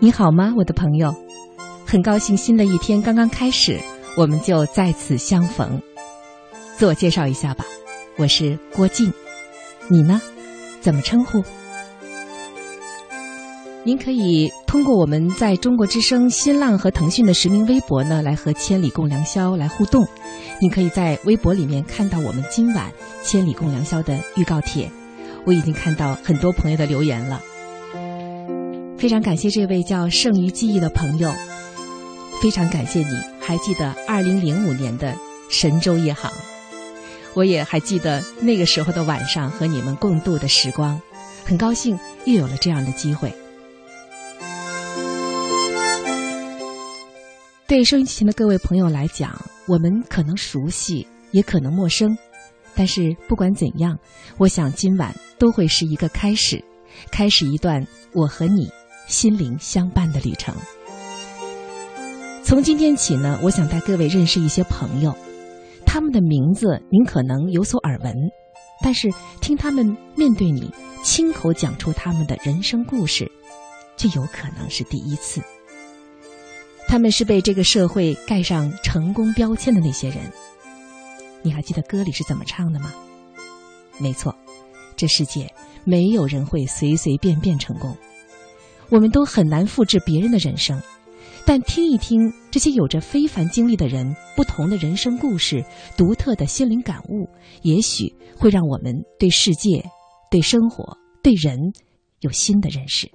你好吗，我的朋友？很高兴新的一天刚刚开始，我们就在此相逢。自我介绍一下吧，我是郭靖，你呢？怎么称呼？您可以通过我们在中国之声、新浪和腾讯的实名微博呢，来和《千里共良宵》来互动。你可以在微博里面看到我们今晚《千里共良宵》的预告帖。我已经看到很多朋友的留言了，非常感谢这位叫剩余记忆的朋友，非常感谢你还记得二零零五年的神舟夜航，我也还记得那个时候的晚上和你们共度的时光，很高兴又有了这样的机会。对收音机前的各位朋友来讲，我们可能熟悉，也可能陌生。但是不管怎样，我想今晚都会是一个开始，开始一段我和你心灵相伴的旅程。从今天起呢，我想带各位认识一些朋友，他们的名字您可能有所耳闻，但是听他们面对你亲口讲出他们的人生故事，这有可能是第一次。他们是被这个社会盖上成功标签的那些人。你还记得歌里是怎么唱的吗？没错，这世界没有人会随随便便成功，我们都很难复制别人的人生。但听一听这些有着非凡经历的人不同的人生故事、独特的心灵感悟，也许会让我们对世界、对生活、对人有新的认识。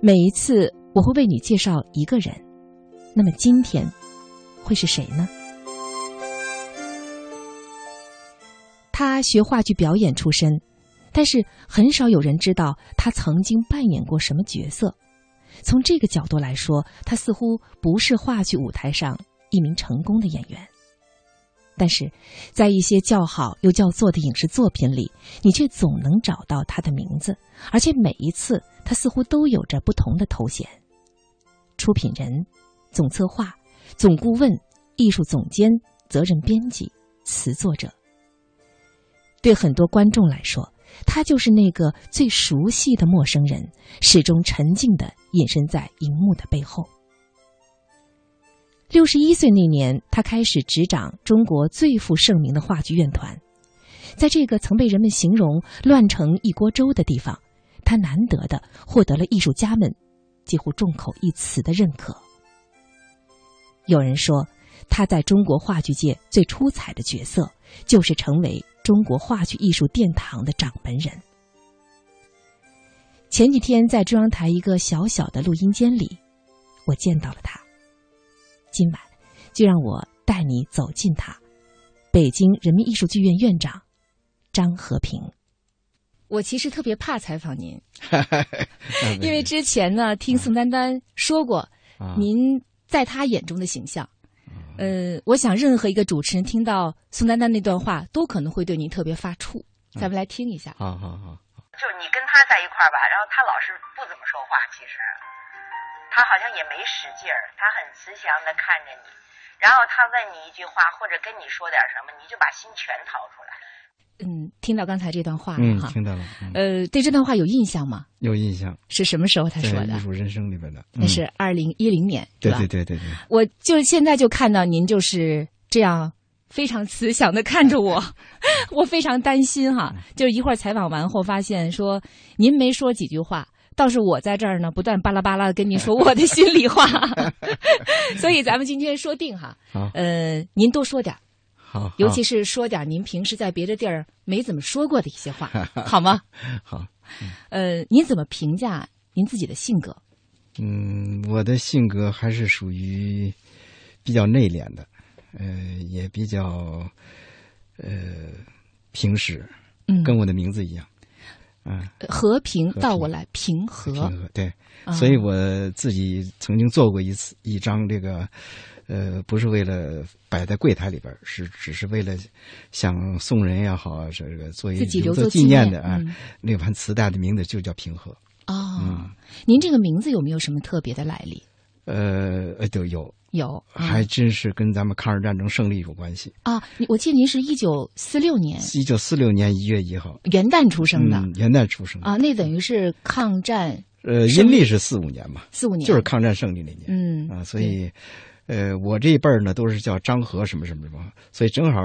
每一次我会为你介绍一个人，那么今天。会是谁呢？他学话剧表演出身，但是很少有人知道他曾经扮演过什么角色。从这个角度来说，他似乎不是话剧舞台上一名成功的演员。但是在一些叫好又叫座的影视作品里，你却总能找到他的名字，而且每一次他似乎都有着不同的头衔：出品人、总策划。总顾问、艺术总监、责任编辑、词作者，对很多观众来说，他就是那个最熟悉的陌生人，始终沉静的隐身在荧幕的背后。六十一岁那年，他开始执掌中国最负盛名的话剧院团，在这个曾被人们形容乱成一锅粥的地方，他难得的获得了艺术家们几乎众口一词的认可。有人说，他在中国话剧界最出彩的角色，就是成为中国话剧艺术殿堂的掌门人。前几天在中央台一个小小的录音间里，我见到了他。今晚，就让我带你走进他——北京人民艺术剧院院长张和平。我其实特别怕采访您，因为之前呢，听宋丹丹说过，您。在他眼中的形象，呃，我想任何一个主持人听到宋丹丹那段话，都可能会对您特别发怵。咱们来听一下。好好好。就是你跟他在一块儿吧，然后他老是不怎么说话，其实他好像也没使劲儿，他很慈祥的看着你，然后他问你一句话或者跟你说点什么，你就把心全掏出来。嗯，听到刚才这段话了哈，听到了。呃，对这段话有印象吗？有印象。是什么时候他说的？艺术人生里边的。那是二零一零年，对对对对对。我就现在就看到您就是这样非常慈祥的看着我，我非常担心哈。就是一会儿采访完后发现说您没说几句话，倒是我在这儿呢不断巴拉巴拉跟您说我的心里话，所以咱们今天说定哈，呃，您多说点。好，尤其是说点您平时在别的地儿没怎么说过的一些话，好吗？好。呃，您怎么评价您自己的性格？嗯，我的性格还是属于比较内敛的，呃，也比较呃平时，嗯，跟我的名字一样，嗯，和平到我来平和，平和对，所以我自己曾经做过一次一张这个。呃，不是为了摆在柜台里边，是只是为了想送人也好，这个做一留作纪念的啊。那盘磁带的名字就叫平和。哦，您这个名字有没有什么特别的来历？呃呃，都有有，还真是跟咱们抗日战争胜利有关系啊！我记得您是一九四六年，一九四六年一月一号元旦出生的，元旦出生啊，那等于是抗战。呃，阴历是四五年嘛，四五年就是抗战胜利那年，嗯啊，所以，呃，我这一辈儿呢都是叫张和什么什么什么，所以正好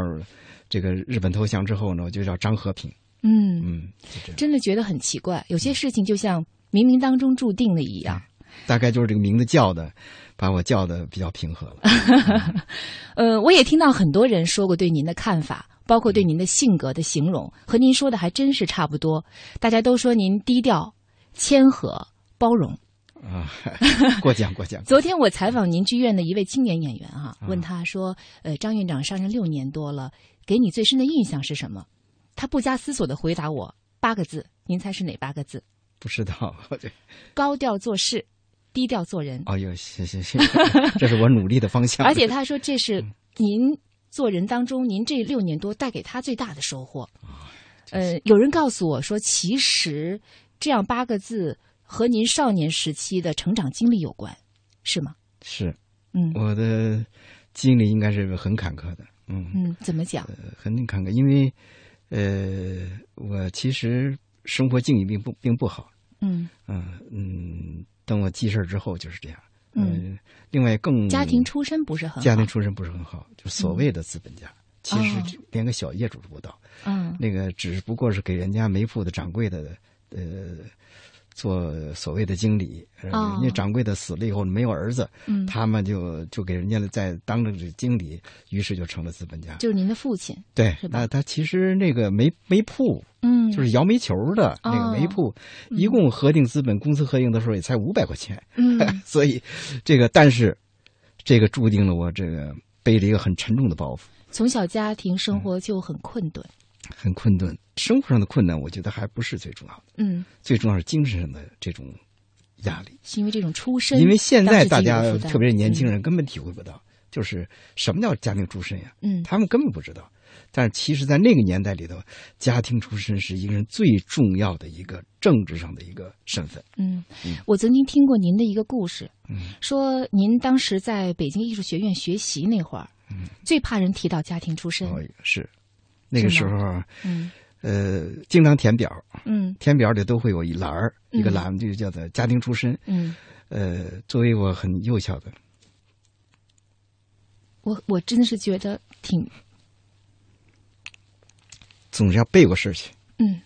这个日本投降之后呢，我就叫张和平。嗯嗯，真的觉得很奇怪，有些事情就像冥冥当中注定的一样。大概就是这个名字叫的，把我叫的比较平和了。呃，我也听到很多人说过对您的看法，包括对您的性格的形容，和您说的还真是差不多。大家都说您低调。谦和包容啊，过奖过奖。昨天我采访您剧院的一位青年演员哈，问他说：“呃，张院长上任六年多了，给你最深的印象是什么？”他不加思索的回答我八个字，您猜是哪八个字？不知道。高调做事，低调做人。哦呦，谢谢谢谢，这是我努力的方向。而且他说这是您做人当中，您这六年多带给他最大的收获。呃，有人告诉我说，其实。这样八个字和您少年时期的成长经历有关，是吗？是，嗯，我的经历应该是很坎坷的，嗯嗯，怎么讲？很坎坷，因为呃，我其实生活境遇并不并不好，嗯嗯嗯，等我记事儿之后就是这样，嗯，另外更家庭出身不是很好，家庭出身不是很好，就所谓的资本家，其实连个小业主都不到，嗯，那个只不过是给人家煤铺的掌柜的。呃，做所谓的经理，人家掌柜的死了以后没有儿子，他们就就给人家在当着这经理，于是就成了资本家。就是您的父亲，对，那他其实那个煤煤铺，嗯，就是摇煤球的那个煤铺，一共核定资本公司核定的时候也才五百块钱，嗯，所以这个但是这个注定了我这个背着一个很沉重的包袱，从小家庭生活就很困顿。很困顿，生活上的困难，我觉得还不是最重要的。嗯，最重要是精神上的这种压力。是因为这种出身，因为现在大家，特别是年轻人，根本体会不到，就是什么叫家庭出身呀？嗯，他们根本不知道。但是，其实，在那个年代里头，家庭出身是一个人最重要的一个政治上的一个身份。嗯，我曾经听过您的一个故事，嗯，说您当时在北京艺术学院学习那会儿，嗯，最怕人提到家庭出身。哦，是。那个时候，嗯，呃，经常填表，嗯，填表里都会有一栏儿，一个栏就叫做家庭出身，嗯，呃，作为我很幼小的，我我真的是觉得挺，总是要背过事去，嗯，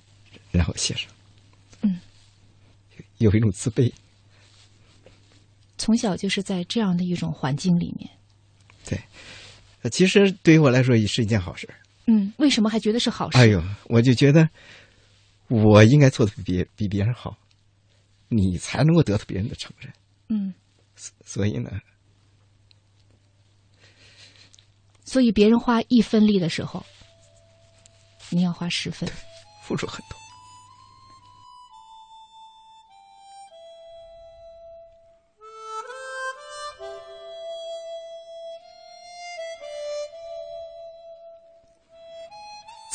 然后写上，嗯，有一种自卑，从小就是在这样的一种环境里面，对，其实对于我来说也是一件好事。嗯，为什么还觉得是好事？哎呦，我就觉得我应该做的比别比别人好，你才能够得到别人的承认。嗯，所以呢，所以别人花一分力的时候，你要花十分，付出很多。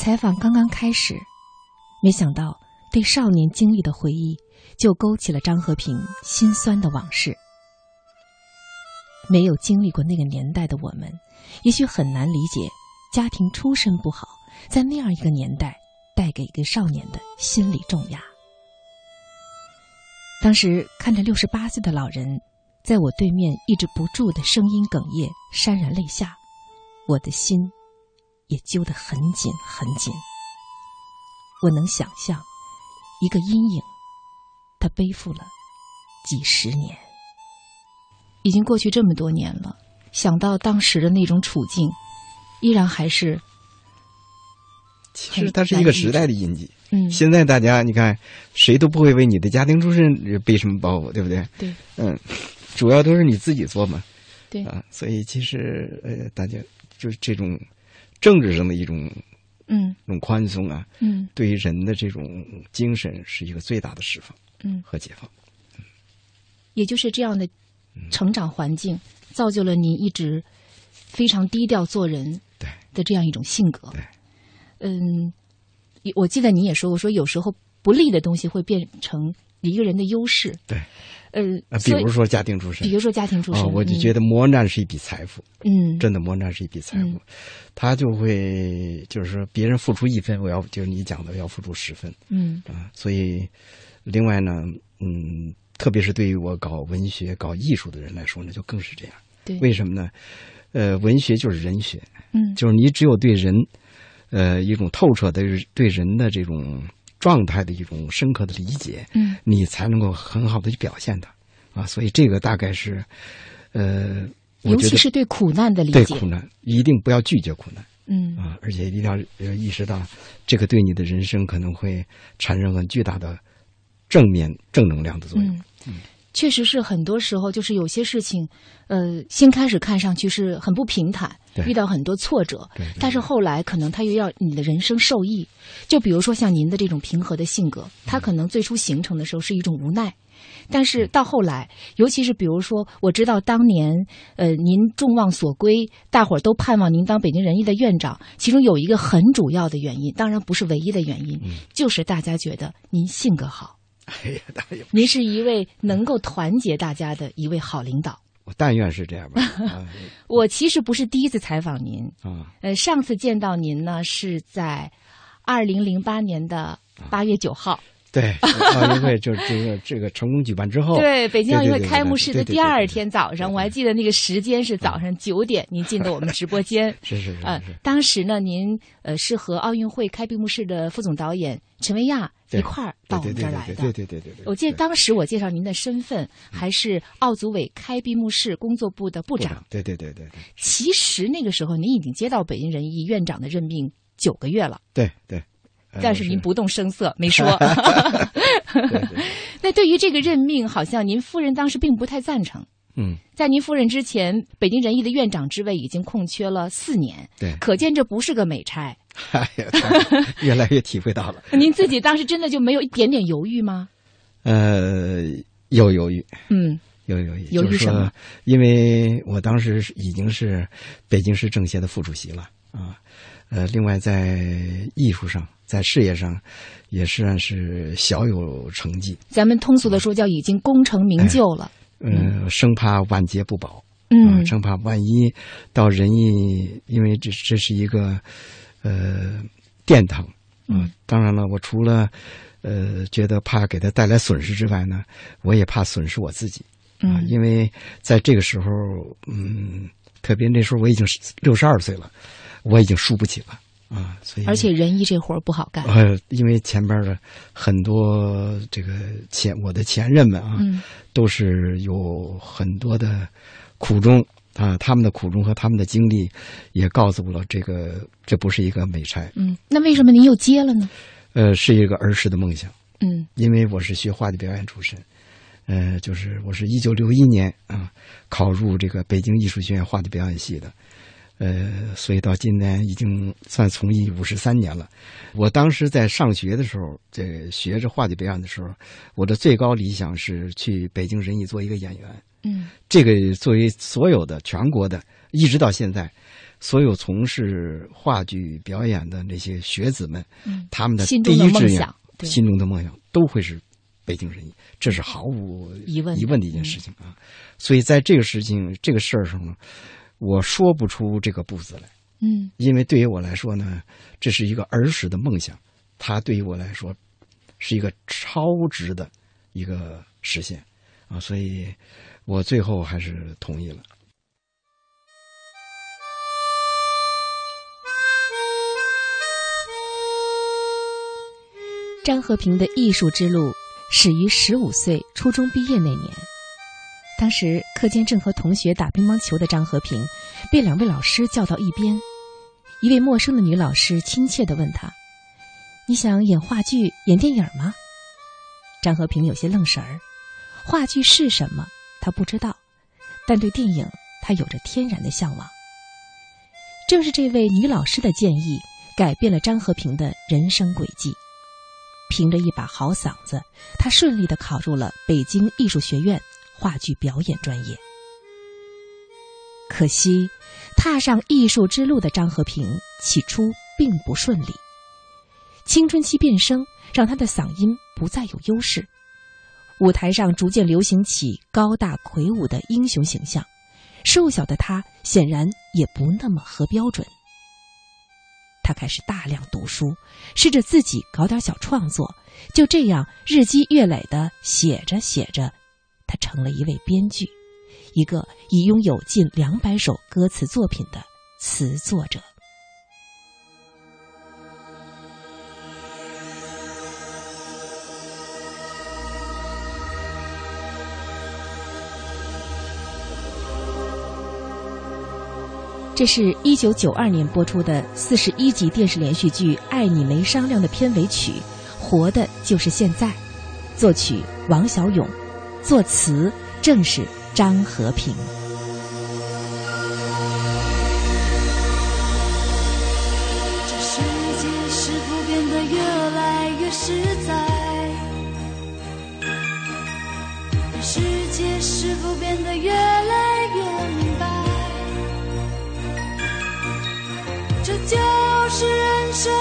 采访刚刚开始，没想到对少年经历的回忆，就勾起了张和平心酸的往事。没有经历过那个年代的我们，也许很难理解家庭出身不好，在那样一个年代带给一个少年的心理重压。当时看着六十八岁的老人，在我对面抑制不住的声音哽咽，潸然泪下，我的心。也揪得很紧很紧。我能想象，一个阴影，他背负了几十年，已经过去这么多年了。想到当时的那种处境，依然还是。其实它是一个时代的印记。嗯。现在大家你看，谁都不会为你的家庭出身背什么包袱，对不对？对。嗯，主要都是你自己做嘛。对。啊，所以其实呃，大家就是这种。政治上的一种，嗯，一种宽松啊，嗯，对于人的这种精神是一个最大的释放，嗯，和解放。也就是这样的成长环境，造就了你一直非常低调做人，对。的这样一种性格。对，嗯，我记得你也说过，说有时候不利的东西会变成一个人的优势。对，呃，比如说家庭出身，比如说家庭出身，我就觉得磨难是一笔财富，嗯，真的磨难是一笔财富，他就会就是说别人付出一分，我要就是你讲的要付出十分，嗯。啊，所以另外呢，嗯，特别是对于我搞文学、搞艺术的人来说呢，就更是这样。对，为什么呢？呃，文学就是人学，嗯，就是你只有对人，呃，一种透彻的对人的这种状态的一种深刻的理解，嗯，你才能够很好的去表现它，啊，所以这个大概是，呃，尤其是对苦难的理解，对苦难一定不要拒绝苦难，嗯。啊，而且一定要意识到这个对你的人生可能会产生很巨大的正面正能量的作用，嗯。确实是很多时候，就是有些事情，呃，先开始看上去是很不平坦，遇到很多挫折，但是后来可能他又要你的人生受益。就比如说像您的这种平和的性格，他可能最初形成的时候是一种无奈，但是到后来，尤其是比如说，我知道当年，呃，您众望所归，大伙儿都盼望您当北京人艺的院长，其中有一个很主要的原因，当然不是唯一的原因，就是大家觉得您性格好。哎呀，大爷您是一位能够团结大家的一位好领导。我但愿是这样吧。我其实不是第一次采访您啊，呃，上次见到您呢是在二零零八年的八月九号。对，奥运会就是这个这个成功举办之后，对北京奥运会开幕式的第二天早上，我还记得那个时间是早上九点，您进的我们直播间。是是是。呃，当时呢，您呃是和奥运会开闭幕式的副总导演陈维亚一块儿到我们这儿来的。对对对对对。我记得当时我介绍您的身份还是奥组委开闭幕式工作部的部长。对对对对对。其实那个时候您已经接到北京人艺院长的任命九个月了。对对。但是您不动声色，没说。那对于这个任命，好像您夫人当时并不太赞成。嗯，在您赴任之前，北京人艺的院长之位已经空缺了四年。对，可见这不是个美差。哎呀，越来越体会到了。您自己当时真的就没有一点点犹豫吗？呃，有犹豫。嗯，有犹豫。犹豫什么？因为我当时已经是北京市政协的副主席了啊。呃，另外在艺术上。在事业上，也算是小有成绩。咱们通俗的说，叫已经功成名就了。嗯，生怕晚节不保。嗯，生怕万一到人艺，因为这这是一个呃殿堂。嗯，当然了，我除了呃觉得怕给他带来损失之外呢，我也怕损失我自己。嗯，因为在这个时候，嗯，特别那时候我已经六十二岁了，我已经输不起了。啊，所以而且仁义这活儿不好干。呃，因为前边的很多这个前我的前任们啊，嗯，都是有很多的苦衷啊，他们的苦衷和他们的经历也告诉我了，这个这不是一个美差。嗯，那为什么您又接了呢？呃，是一个儿时的梦想。嗯，因为我是学话剧表演出身，呃，就是我是一九六一年啊考入这个北京艺术学院话剧表演系的。呃，所以到今年已经算从艺五十三年了。我当时在上学的时候，这学着话剧表演的时候，我的最高理想是去北京人艺做一个演员。嗯，这个作为所有的全国的，一直到现在，所有从事话剧表演的那些学子们，嗯，他们的心中的梦想，心中的梦想都会是北京人艺，这是毫无疑问疑问的一件事情啊。所以在这个事情这个事儿上呢。我说不出这个不”字来，嗯，因为对于我来说呢，这是一个儿时的梦想，它对于我来说是一个超值的一个实现啊，所以我最后还是同意了。张和平的艺术之路始于十五岁初中毕业那年。当时课间正和同学打乒乓球的张和平，被两位老师叫到一边。一位陌生的女老师亲切地问他：“你想演话剧、演电影吗？”张和平有些愣神儿。话剧是什么？他不知道，但对电影他有着天然的向往。正是这位女老师的建议，改变了张和平的人生轨迹。凭着一把好嗓子，他顺利地考入了北京艺术学院。话剧表演专业，可惜踏上艺术之路的张和平起初并不顺利。青春期变声让他的嗓音不再有优势，舞台上逐渐流行起高大魁梧的英雄形象，瘦小的他显然也不那么合标准。他开始大量读书，试着自己搞点小创作，就这样日积月累的写着写着，他成了一位编剧，一个已拥有近两百首歌词作品的词作者。这是一九九二年播出的四十一集电视连续剧《爱你没商量》的片尾曲，《活的就是现在》，作曲王小勇，作词正是张和平。这世界是否变得越来越实在？这世界是否变得越来越明白？这就是人生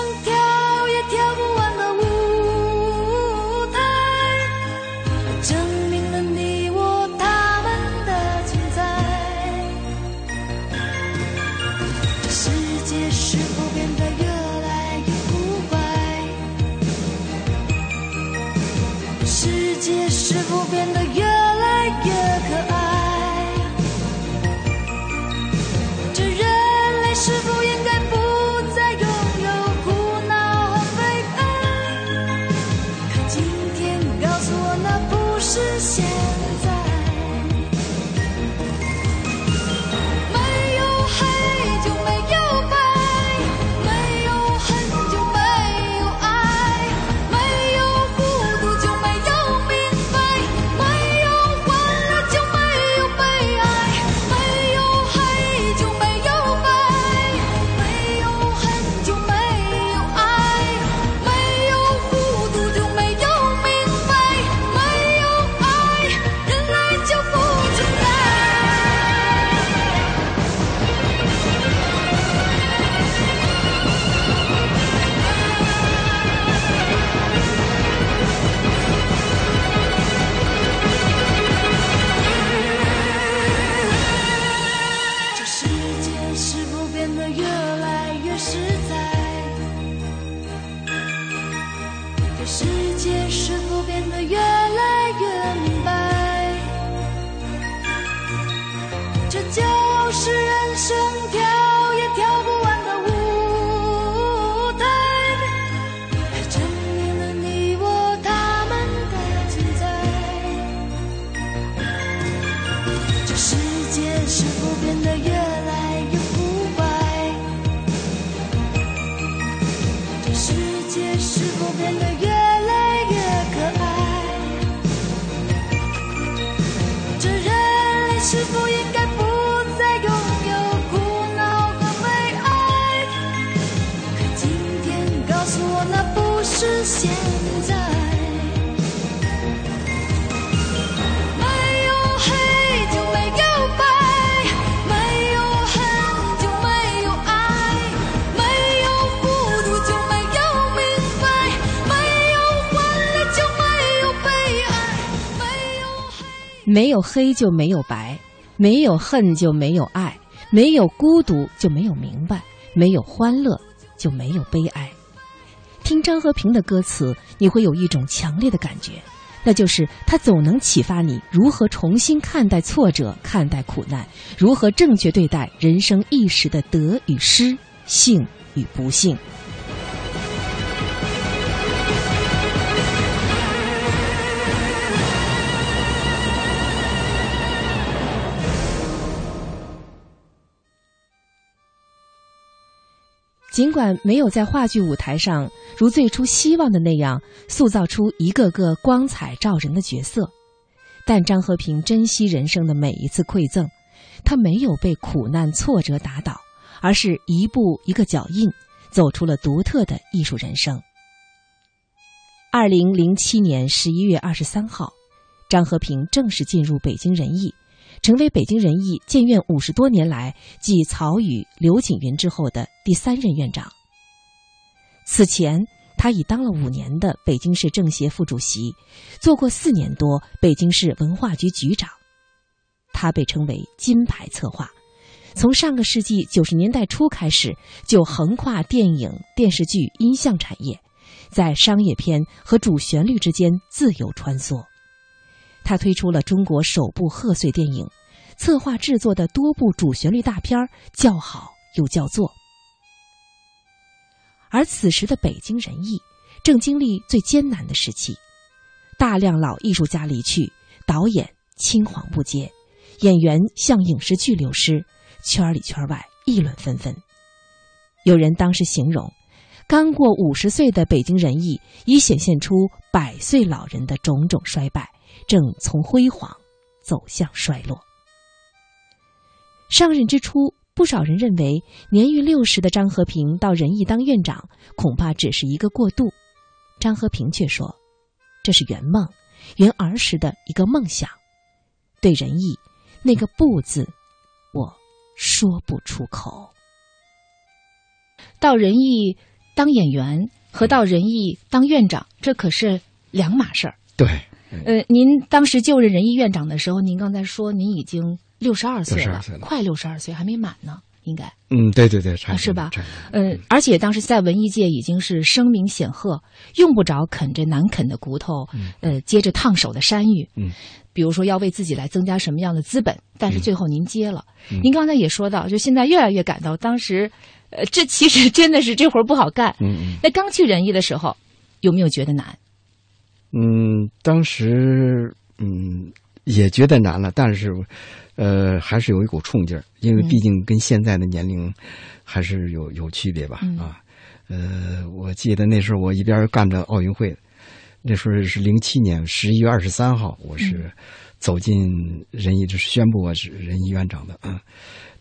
有黑就没有白，没有恨就没有爱，没有孤独就没有明白，没有欢乐就没有悲哀。听张和平的歌词，你会有一种强烈的感觉，那就是他总能启发你如何重新看待挫折、看待苦难，如何正确对待人生一时的得与失、幸与不幸。尽管没有在话剧舞台上如最初希望的那样塑造出一个个光彩照人的角色，但张和平珍惜人生的每一次馈赠，他没有被苦难挫折打倒，而是一步一个脚印，走出了独特的艺术人生。二零零七年十一月二十三号，张和平正式进入北京人艺。成为北京人艺建院五十多年来继曹禺、刘景云之后的第三任院长。此前，他已当了五年的北京市政协副主席，做过四年多北京市文化局局长。他被称为“金牌策划”，从上个世纪九十年代初开始，就横跨电影、电视剧、音像产业，在商业片和主旋律之间自由穿梭。他推出了中国首部贺岁电影，策划制作的多部主旋律大片儿叫好又叫座。而此时的北京人艺正经历最艰难的时期，大量老艺术家离去，导演青黄不接，演员向影视剧流失，圈里圈外议论纷纷。有人当时形容，刚过五十岁的北京人艺已显现出百岁老人的种种衰败，正从辉煌走向衰落。上任之初。不少人认为，年逾六十的张和平到仁义当院长，恐怕只是一个过渡。张和平却说：“这是圆梦，圆儿时的一个梦想。对仁义，那个不字，我说不出口。到仁义当演员和到仁义当院长，这可是两码事儿。对，呃，您当时就任仁义院长的时候，您刚才说您已经。”六十二岁了，快六十二岁，还没满呢，应该。嗯，对对对，差是吧？嗯，而且当时在文艺界已经是声名显赫，用不着啃着难啃的骨头，呃，接着烫手的山芋。嗯，比如说要为自己来增加什么样的资本，但是最后您接了。您刚才也说到，就现在越来越感到当时，呃，这其实真的是这活不好干。嗯嗯。那刚去仁义的时候，有没有觉得难？嗯，当时嗯也觉得难了，但是。呃，还是有一股冲劲儿，因为毕竟跟现在的年龄还是有有区别吧啊。呃，我记得那时候我一边干着奥运会，那时候是零七年十一月二十三号，我是走进仁义，就是宣布我是仁义院长的啊。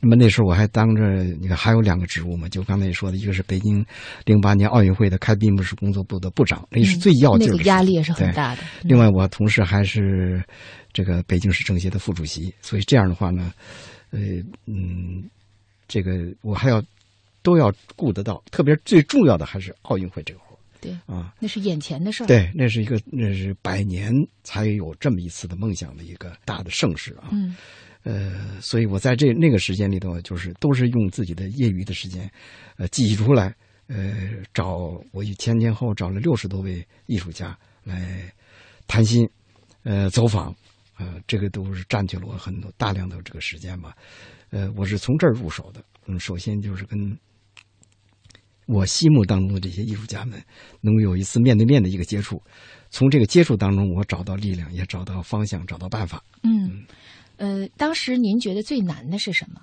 那么那时候我还当着你看还有两个职务嘛，就刚才说的一个是北京零八年奥运会的开闭幕式工作部的部长，那是最要劲的，压力也是很大的。另外，我同时还是。这个北京市政协的副主席，所以这样的话呢，呃，嗯，这个我还要都要顾得到，特别最重要的还是奥运会这个活对啊，那是眼前的事儿。对，那是一个那是百年才有这么一次的梦想的一个大的盛世啊。嗯，呃，所以我在这那个时间里头，就是都是用自己的业余的时间，呃，挤出来，呃，找我前前后找了六十多位艺术家来谈心，呃，走访。呃，这个都是占据了我很多大量的这个时间吧。呃，我是从这儿入手的。嗯，首先就是跟我心目当中的这些艺术家们能有一次面对面的一个接触，从这个接触当中，我找到力量，也找到方向，找到办法。嗯，呃，当时您觉得最难的是什么？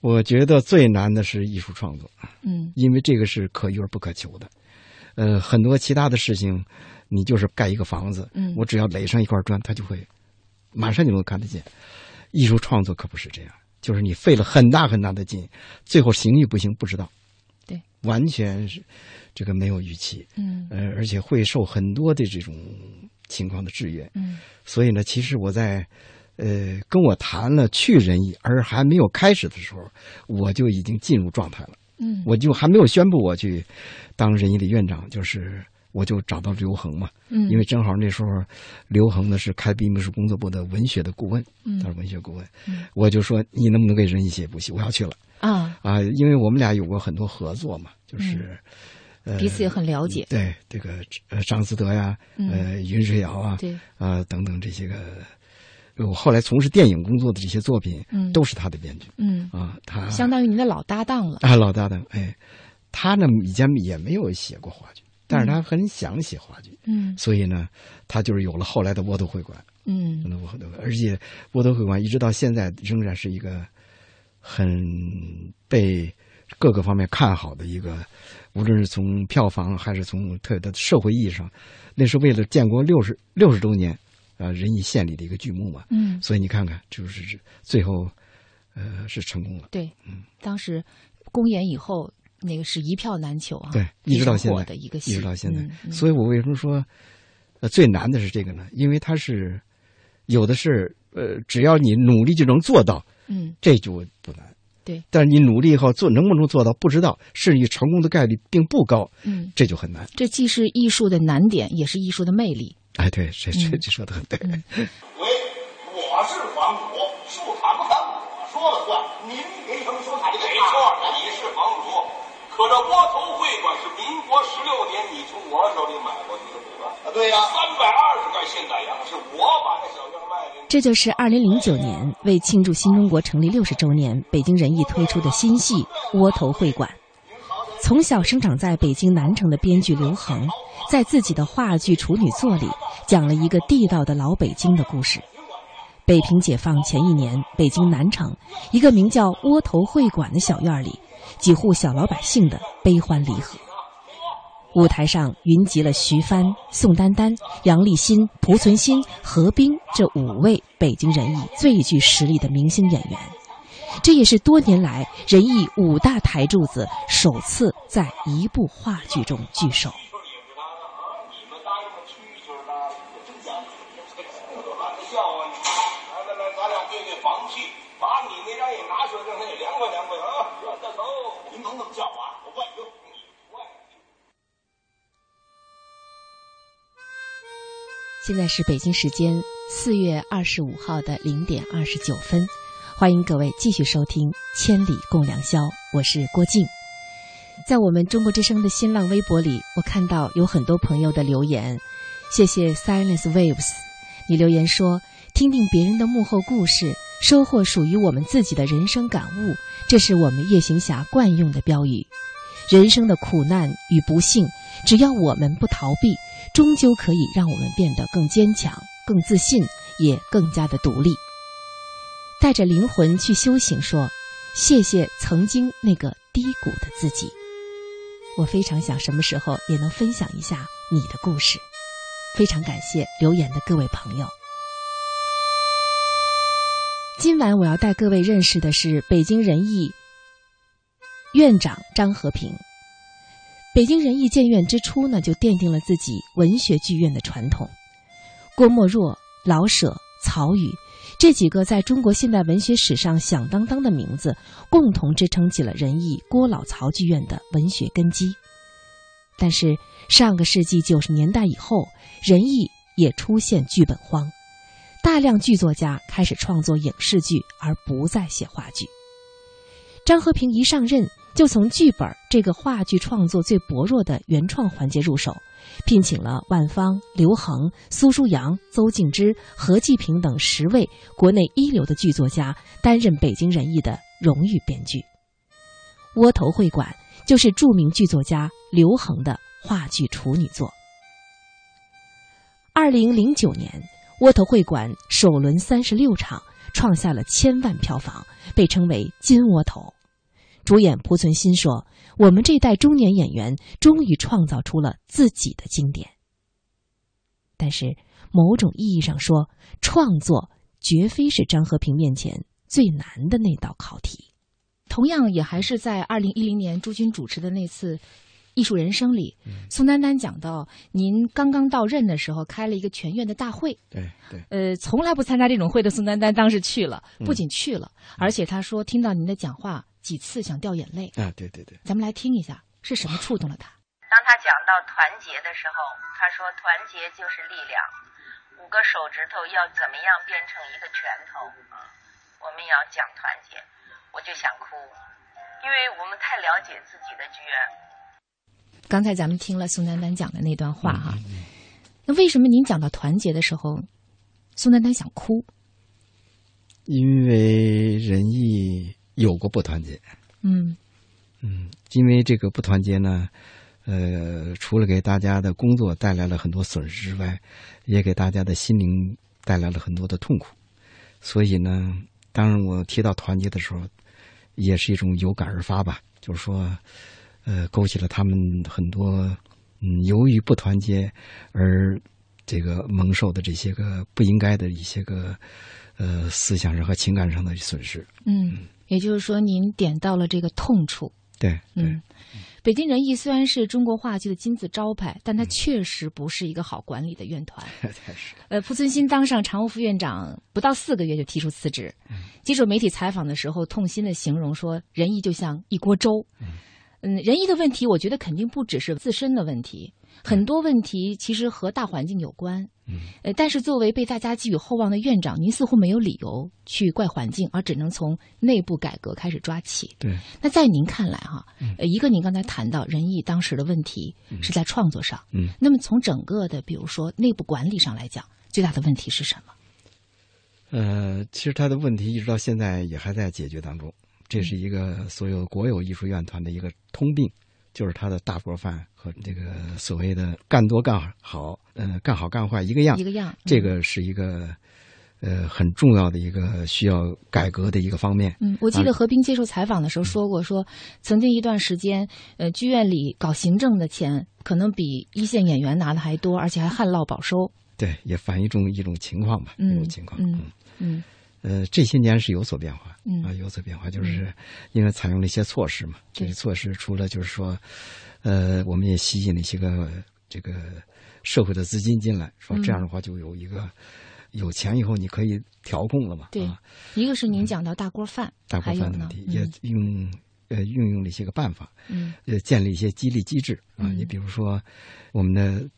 我觉得最难的是艺术创作。嗯，因为这个是可遇而不可求的。呃，很多其他的事情。你就是盖一个房子，嗯，我只要垒上一块砖，它就会马上就能看得见。艺术创作可不是这样，就是你费了很大很大的劲，最后行与不行不知道。对，完全是这个没有预期，嗯，呃，而且会受很多的这种情况的制约，嗯。所以呢，其实我在呃跟我谈了去仁义，而还没有开始的时候，我就已经进入状态了，嗯，我就还没有宣布我去当仁义的院长，就是。我就找到刘恒嘛，嗯，因为正好那时候，刘恒呢是开闭幕式工作部的文学的顾问，嗯，他是文学顾问，嗯，我就说你能不能给仁义写部戏？我要去了。啊。啊！因为我们俩有过很多合作嘛，就是，呃，彼此也很了解。对这个呃张思德呀，呃云水谣啊，对。啊等等这些个，我后来从事电影工作的这些作品，嗯，都是他的编剧，嗯。啊，他相当于您的老搭档了。啊，老搭档，哎，他呢以前也没有写过话剧。但是他很想写话剧，嗯，所以呢，他就是有了后来的窝头会馆，嗯，窝头而且窝头会馆一直到现在仍然是一个很被各个方面看好的一个，无论是从票房还是从特的社会意义上，那是为了建国六十六十周年呃仁义献礼的一个剧目嘛，嗯，所以你看看，就是最后呃是成功了，对，嗯，当时公演以后。那个是一票难求啊！对，一直到现在的一个，一直到现在。嗯，所以我为什么说，呃，最难的是这个呢？因为它是有的是，呃，只要你努力就能做到，嗯，这就不难。对，但是你努力以后做能不能做到不知道，甚至于成功的概率并不高，嗯，这就很难。这既是艺术的难点，也是艺术的魅力。哎，对，这这嗯这说的很对。喂，我是房主，树砍不砍我说了算，您凭什么说砍？没错，你是房主，可这窝头会馆是民国十六年你从我手里买过去的，对吧？啊，对呀，三百二十块现在洋，是我把这小院。这就是二零零九年为庆祝新中国成立六十周年，北京人艺推出的新戏《窝头会馆》。从小生长在北京南城的编剧刘恒，在自己的话剧处女作里讲了一个地道的老北京的故事。北平解放前一年，北京南城一个名叫窝头会馆的小院里，几户小老百姓的悲欢离合。舞台上云集了徐帆、宋丹丹、杨立新、濮存昕、何冰这五位北京人艺最具实力的明星演员。这也是多年来人艺五大台柱子首次在一部话剧中聚首。现在是北京时间四月二十五号的零点二十九分，欢迎各位继续收听《千里共良宵》，我是郭靖。在我们中国之声的新浪微博里，我看到有很多朋友的留言，谢谢 Silence Waves，你留言说听听别人的幕后故事，收获属于我们自己的人生感悟，这是我们夜行侠惯用的标语。人生的苦难与不幸，只要我们不逃避，终究可以让我们变得更坚强、更自信，也更加的独立。带着灵魂去修行说，谢谢曾经那个低谷的自己。我非常想什么时候也能分享一下你的故事。非常感谢留言的各位朋友。今晚我要带各位认识的是北京人艺院长张和平。北京人艺建院之初呢，就奠定了自己文学剧院的传统。郭沫若、老舍、曹禺这几个在中国现代文学史上响当当的名字，共同支撑起了人艺郭老曹剧院的文学根基。但是上个世纪九十年代以后，人艺也出现剧本荒，大量剧作家开始创作影视剧，而不再写话剧。张和平一上任，就从剧本这个话剧创作最薄弱的原创环节入手，聘请了万芳、刘恒、苏书阳、邹静之、何继平等十位国内一流的剧作家担任北京人艺的荣誉编剧。《窝头会馆》就是著名剧作家刘恒的话剧处女作。二零零九年，《窝头会馆》首轮三十六场，创下了千万票房，被称为“金窝头”。主演濮存昕说：“我们这代中年演员终于创造出了自己的经典。”但是，某种意义上说，创作绝非是张和平面前最难的那道考题。同样，也还是在二零一零年朱军主持的那次《艺术人生》里，宋丹丹讲到，您刚刚到任的时候开了一个全院的大会，对对，呃，从来不参加这种会的宋丹丹当时去了，不仅去了，而且她说听到您的讲话几次想掉眼泪。啊，对对对，咱们来听一下是什么触动了他。当他讲到团结的时候，他说团结就是力量，五个手指头要怎么样变成一个拳头啊？我们要讲团结，我就想哭，因为我们太了解自己的剧院。刚才咱们听了宋丹丹讲的那段话哈，那为什么您讲到团结的时候，宋丹丹想哭？因为人艺有过不团结，嗯。嗯，因为这个不团结呢，呃，除了给大家的工作带来了很多损失之外，也给大家的心灵带来了很多的痛苦。所以呢，当然我提到团结的时候，也是一种有感而发吧，就是说，呃，勾起了他们很多嗯，由于不团结而这个蒙受的这些个不应该的一些个呃思想上和情感上的损失。嗯，也就是说，您点到了这个痛处。对，对嗯，北京人艺虽然是中国话剧的金字招牌，但它确实不是一个好管理的院团。呃，濮存昕当上常务副院长不到四个月就提出辞职。接受媒体采访的时候，痛心的形容说：“仁义就像一锅粥。”嗯，仁义的问题，我觉得肯定不只是自身的问题，很多问题其实和大环境有关。嗯，呃，但是作为被大家寄予厚望的院长，您似乎没有理由去怪环境，而只能从内部改革开始抓起。对，那在您看来，哈，呃，一个您刚才谈到仁义当时的问题是在创作上，嗯，那么从整个的比如说内部管理上来讲，最大的问题是什么？呃，其实他的问题一直到现在也还在解决当中。这是一个所有国有艺术院团的一个通病，就是他的大锅饭和这个所谓的干多干好，呃，干好干坏一个样，一个样。这个是一个呃很重要的一个需要改革的一个方面。嗯，我记得何冰接受采访的时候说过，说曾经一段时间，呃，剧院里搞行政的钱可能比一线演员拿的还多，而且还旱涝保收。对，也反映一种一种情况吧，一种情况。嗯嗯。呃，这些年是有所变化，嗯啊，有所变化，就是因为采用了一些措施嘛。这些措施除了就是说，呃，我们也吸引了一些个这个社会的资金进来，说这样的话就有一个有钱以后你可以调控了嘛。对啊，一个是您讲到大锅饭，大锅饭的问题，也用呃运用了一些个办法，嗯，呃，建立一些激励机制啊。你比如说，我们的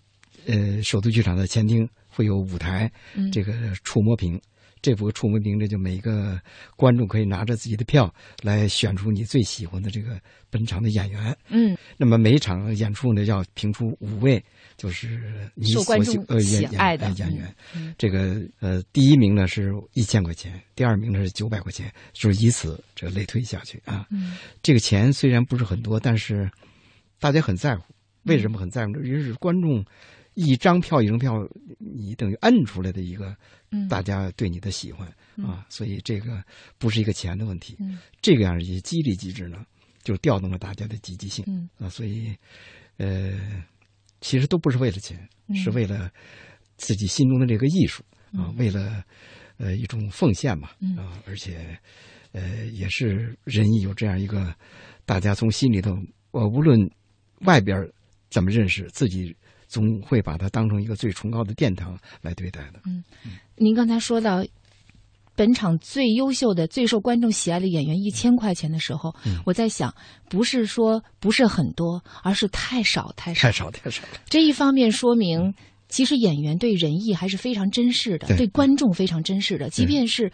呃首都剧场的前厅会有舞台，嗯这个触摸屏。这幅触摸屏，这就每一个观众可以拿着自己的票来选出你最喜欢的这个本场的演员。嗯，那么每一场演出呢，要评出五位，就是你所喜呃喜演爱的演员。嗯，这个呃，第一名呢是一千块钱，第二名呢是九百块钱，就是以此这类推下去啊。嗯，这个钱虽然不是很多，但是大家很在乎。为什么很在乎？这是观众。一张票一张票，你等于摁出来的一个，大家对你的喜欢、嗯、啊，所以这个不是一个钱的问题。嗯、这个样一些激励机制呢，就调动了大家的积极性。嗯啊，所以呃，其实都不是为了钱，嗯、是为了自己心中的这个艺术啊，为了呃一种奉献嘛嗯啊，而且呃也是仁义有这样一个，大家从心里头，呃，无论外边怎么认识自己。总会把它当成一个最崇高的殿堂来对待的。嗯，您刚才说到本场最优秀的、最受观众喜爱的演员一千块钱的时候，嗯、我在想，不是说不是很多，而是太少太少太少太少了。这一方面说明，其实演员对仁义还是非常珍视的，对,对观众非常珍视的，即便是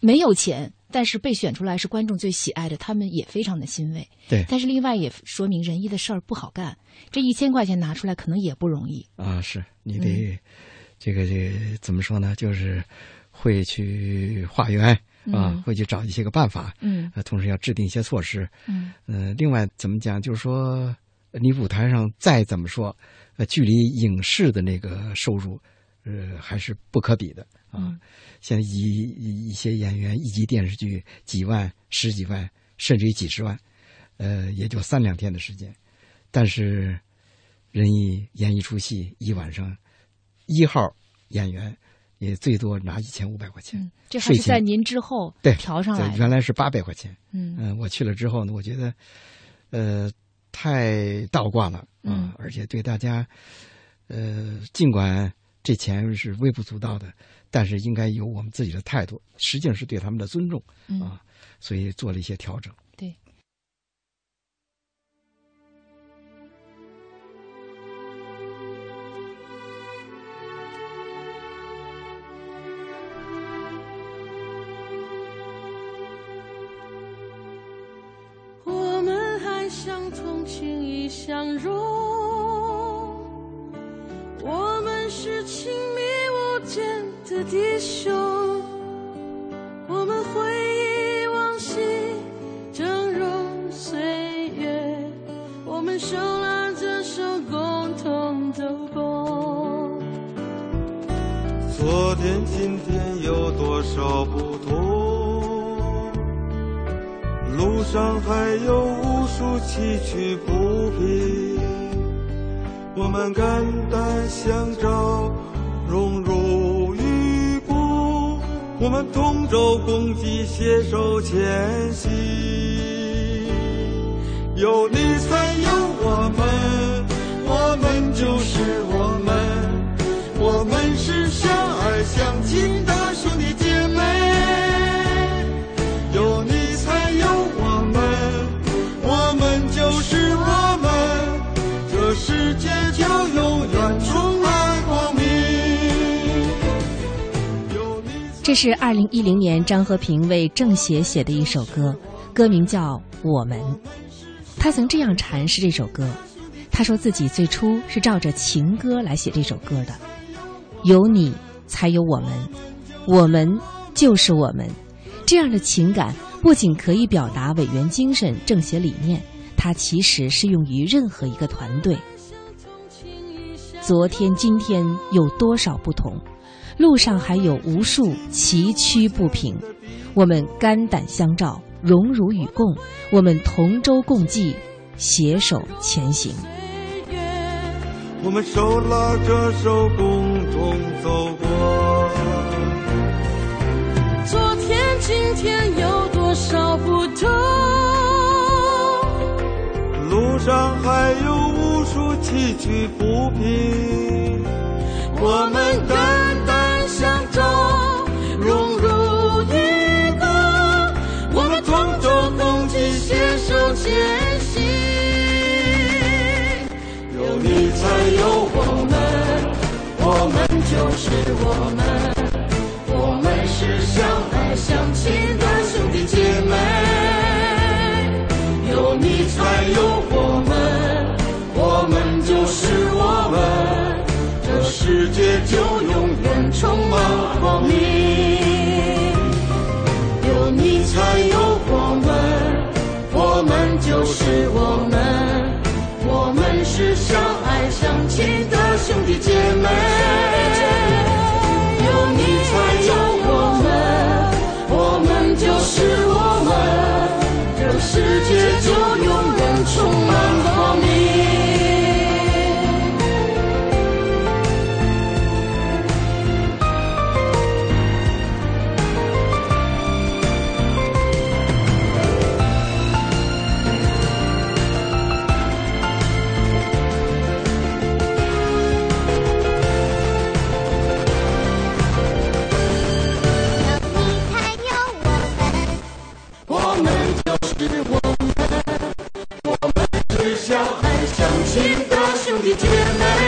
没有钱。但是被选出来是观众最喜爱的，他们也非常的欣慰。对，但是另外也说明仁义的事儿不好干，这一千块钱拿出来可能也不容易啊。是你得、嗯、这个这个怎么说呢？就是会去化缘啊，嗯、会去找一些个办法。嗯，呃，同时要制定一些措施。嗯，呃，另外怎么讲？就是说，你舞台上再怎么说，呃，距离影视的那个收入，呃，还是不可比的啊。嗯现在一一些演员一集电视剧几万、十几万，甚至于几十万，呃，也就三两天的时间。但是，人一演一出戏一晚上，一号演员也最多拿一千五百块钱。嗯，这还是在您之后对调上来。原来是八百块钱。嗯嗯、呃，我去了之后呢，我觉得，呃，太倒挂了啊，嗯、而且对大家，呃，尽管这钱是微不足道的。但是应该有我们自己的态度，实际上是对他们的尊重、嗯、啊，所以做了一些调整。对。我们还像从前一相融，我们是亲密无。间的弟兄，我们回忆往昔峥嵘岁月，我们手拉着手共同走过。昨天今天有多少不同？路上还有无数崎岖不平，我们肝胆相照。荣辱与共，我们同舟共济，携手前行。有你才有我们，我们就是我这是二零一零年张和平为政协写的一首歌，歌名叫《我们》。他曾这样阐释这首歌，他说自己最初是照着情歌来写这首歌的，有你才有我们，我们就是我们。这样的情感不仅可以表达委员精神、政协理念，它其实适用于任何一个团队。昨天、今天有多少不同？路上还有无数崎岖不平，我们肝胆相照，荣辱与共，我们同舟共济，携手前行。我们手拉着手共同走过。昨天、今天有多少不同？路上还有无数崎岖不平，我们肝胆相照，荣辱与共，我们同舟共济，携手前行。有你才有我们，我们就是我们，我们是相爱相亲的兄弟姐妹。有你才有我们，世界就永远充满光明。有你才有我们，我们就是我们，我们是相爱相亲的兄弟姐妹。相亲的兄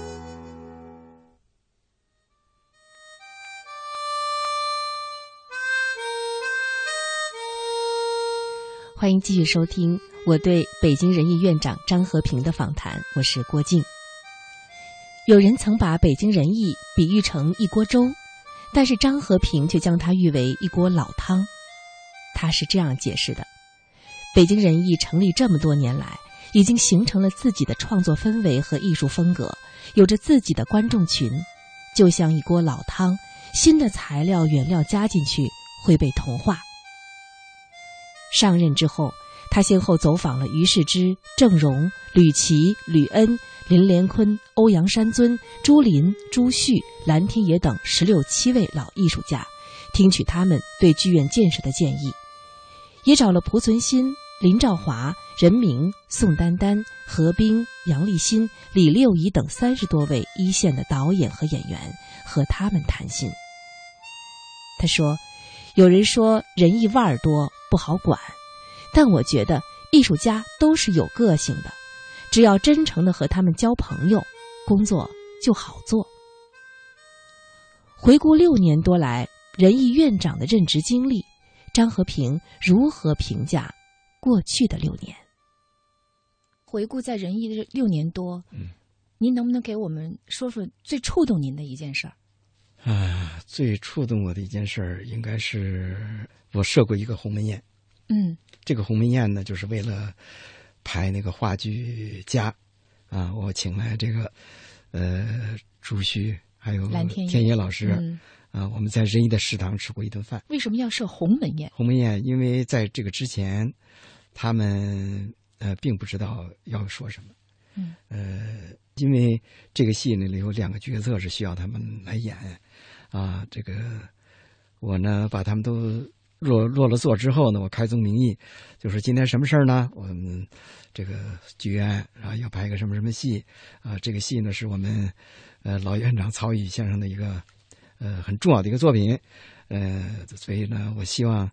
欢迎继续收听我对北京人艺院长张和平的访谈，我是郭静。有人曾把北京人艺比喻成一锅粥，但是张和平却将它誉为一锅老汤。他是这样解释的：北京人艺成立这么多年来，已经形成了自己的创作氛围和艺术风格，有着自己的观众群，就像一锅老汤，新的材料原料加进去会被同化。上任之后，他先后走访了于世之、郑融、吕琦、吕恩、林连坤、欧阳山尊、朱琳、朱旭、蓝天野等十六七位老艺术家，听取他们对剧院建设的建议，也找了濮存昕、林兆华、任明、宋丹丹、何冰、杨立新、李六仪等三十多位一线的导演和演员，和他们谈心。他说：“有人说人一腕儿多。”不好管，但我觉得艺术家都是有个性的，只要真诚的和他们交朋友，工作就好做。回顾六年多来仁义院长的任职经历，张和平如何评价过去的六年？回顾在仁义的六年多，嗯，您能不能给我们说说最触动您的一件事儿？啊，最触动我的一件事儿，应该是我设过一个鸿门宴。嗯，这个鸿门宴呢，就是为了排那个话剧家啊，我请来这个呃朱旭还有蓝天天野老师、嗯啊，我们在仁义的食堂吃过一顿饭。为什么要设鸿门宴？鸿门宴，因为在这个之前，他们呃并不知道要说什么。嗯，呃，因为这个戏呢里有两个角色是需要他们来演，啊，这个我呢把他们都落落了座之后呢，我开宗明义，就说今天什么事儿呢？我们这个剧院啊要拍一个什么什么戏啊，这个戏呢是我们呃老院长曹禺先生的一个呃很重要的一个作品，呃，所以呢，我希望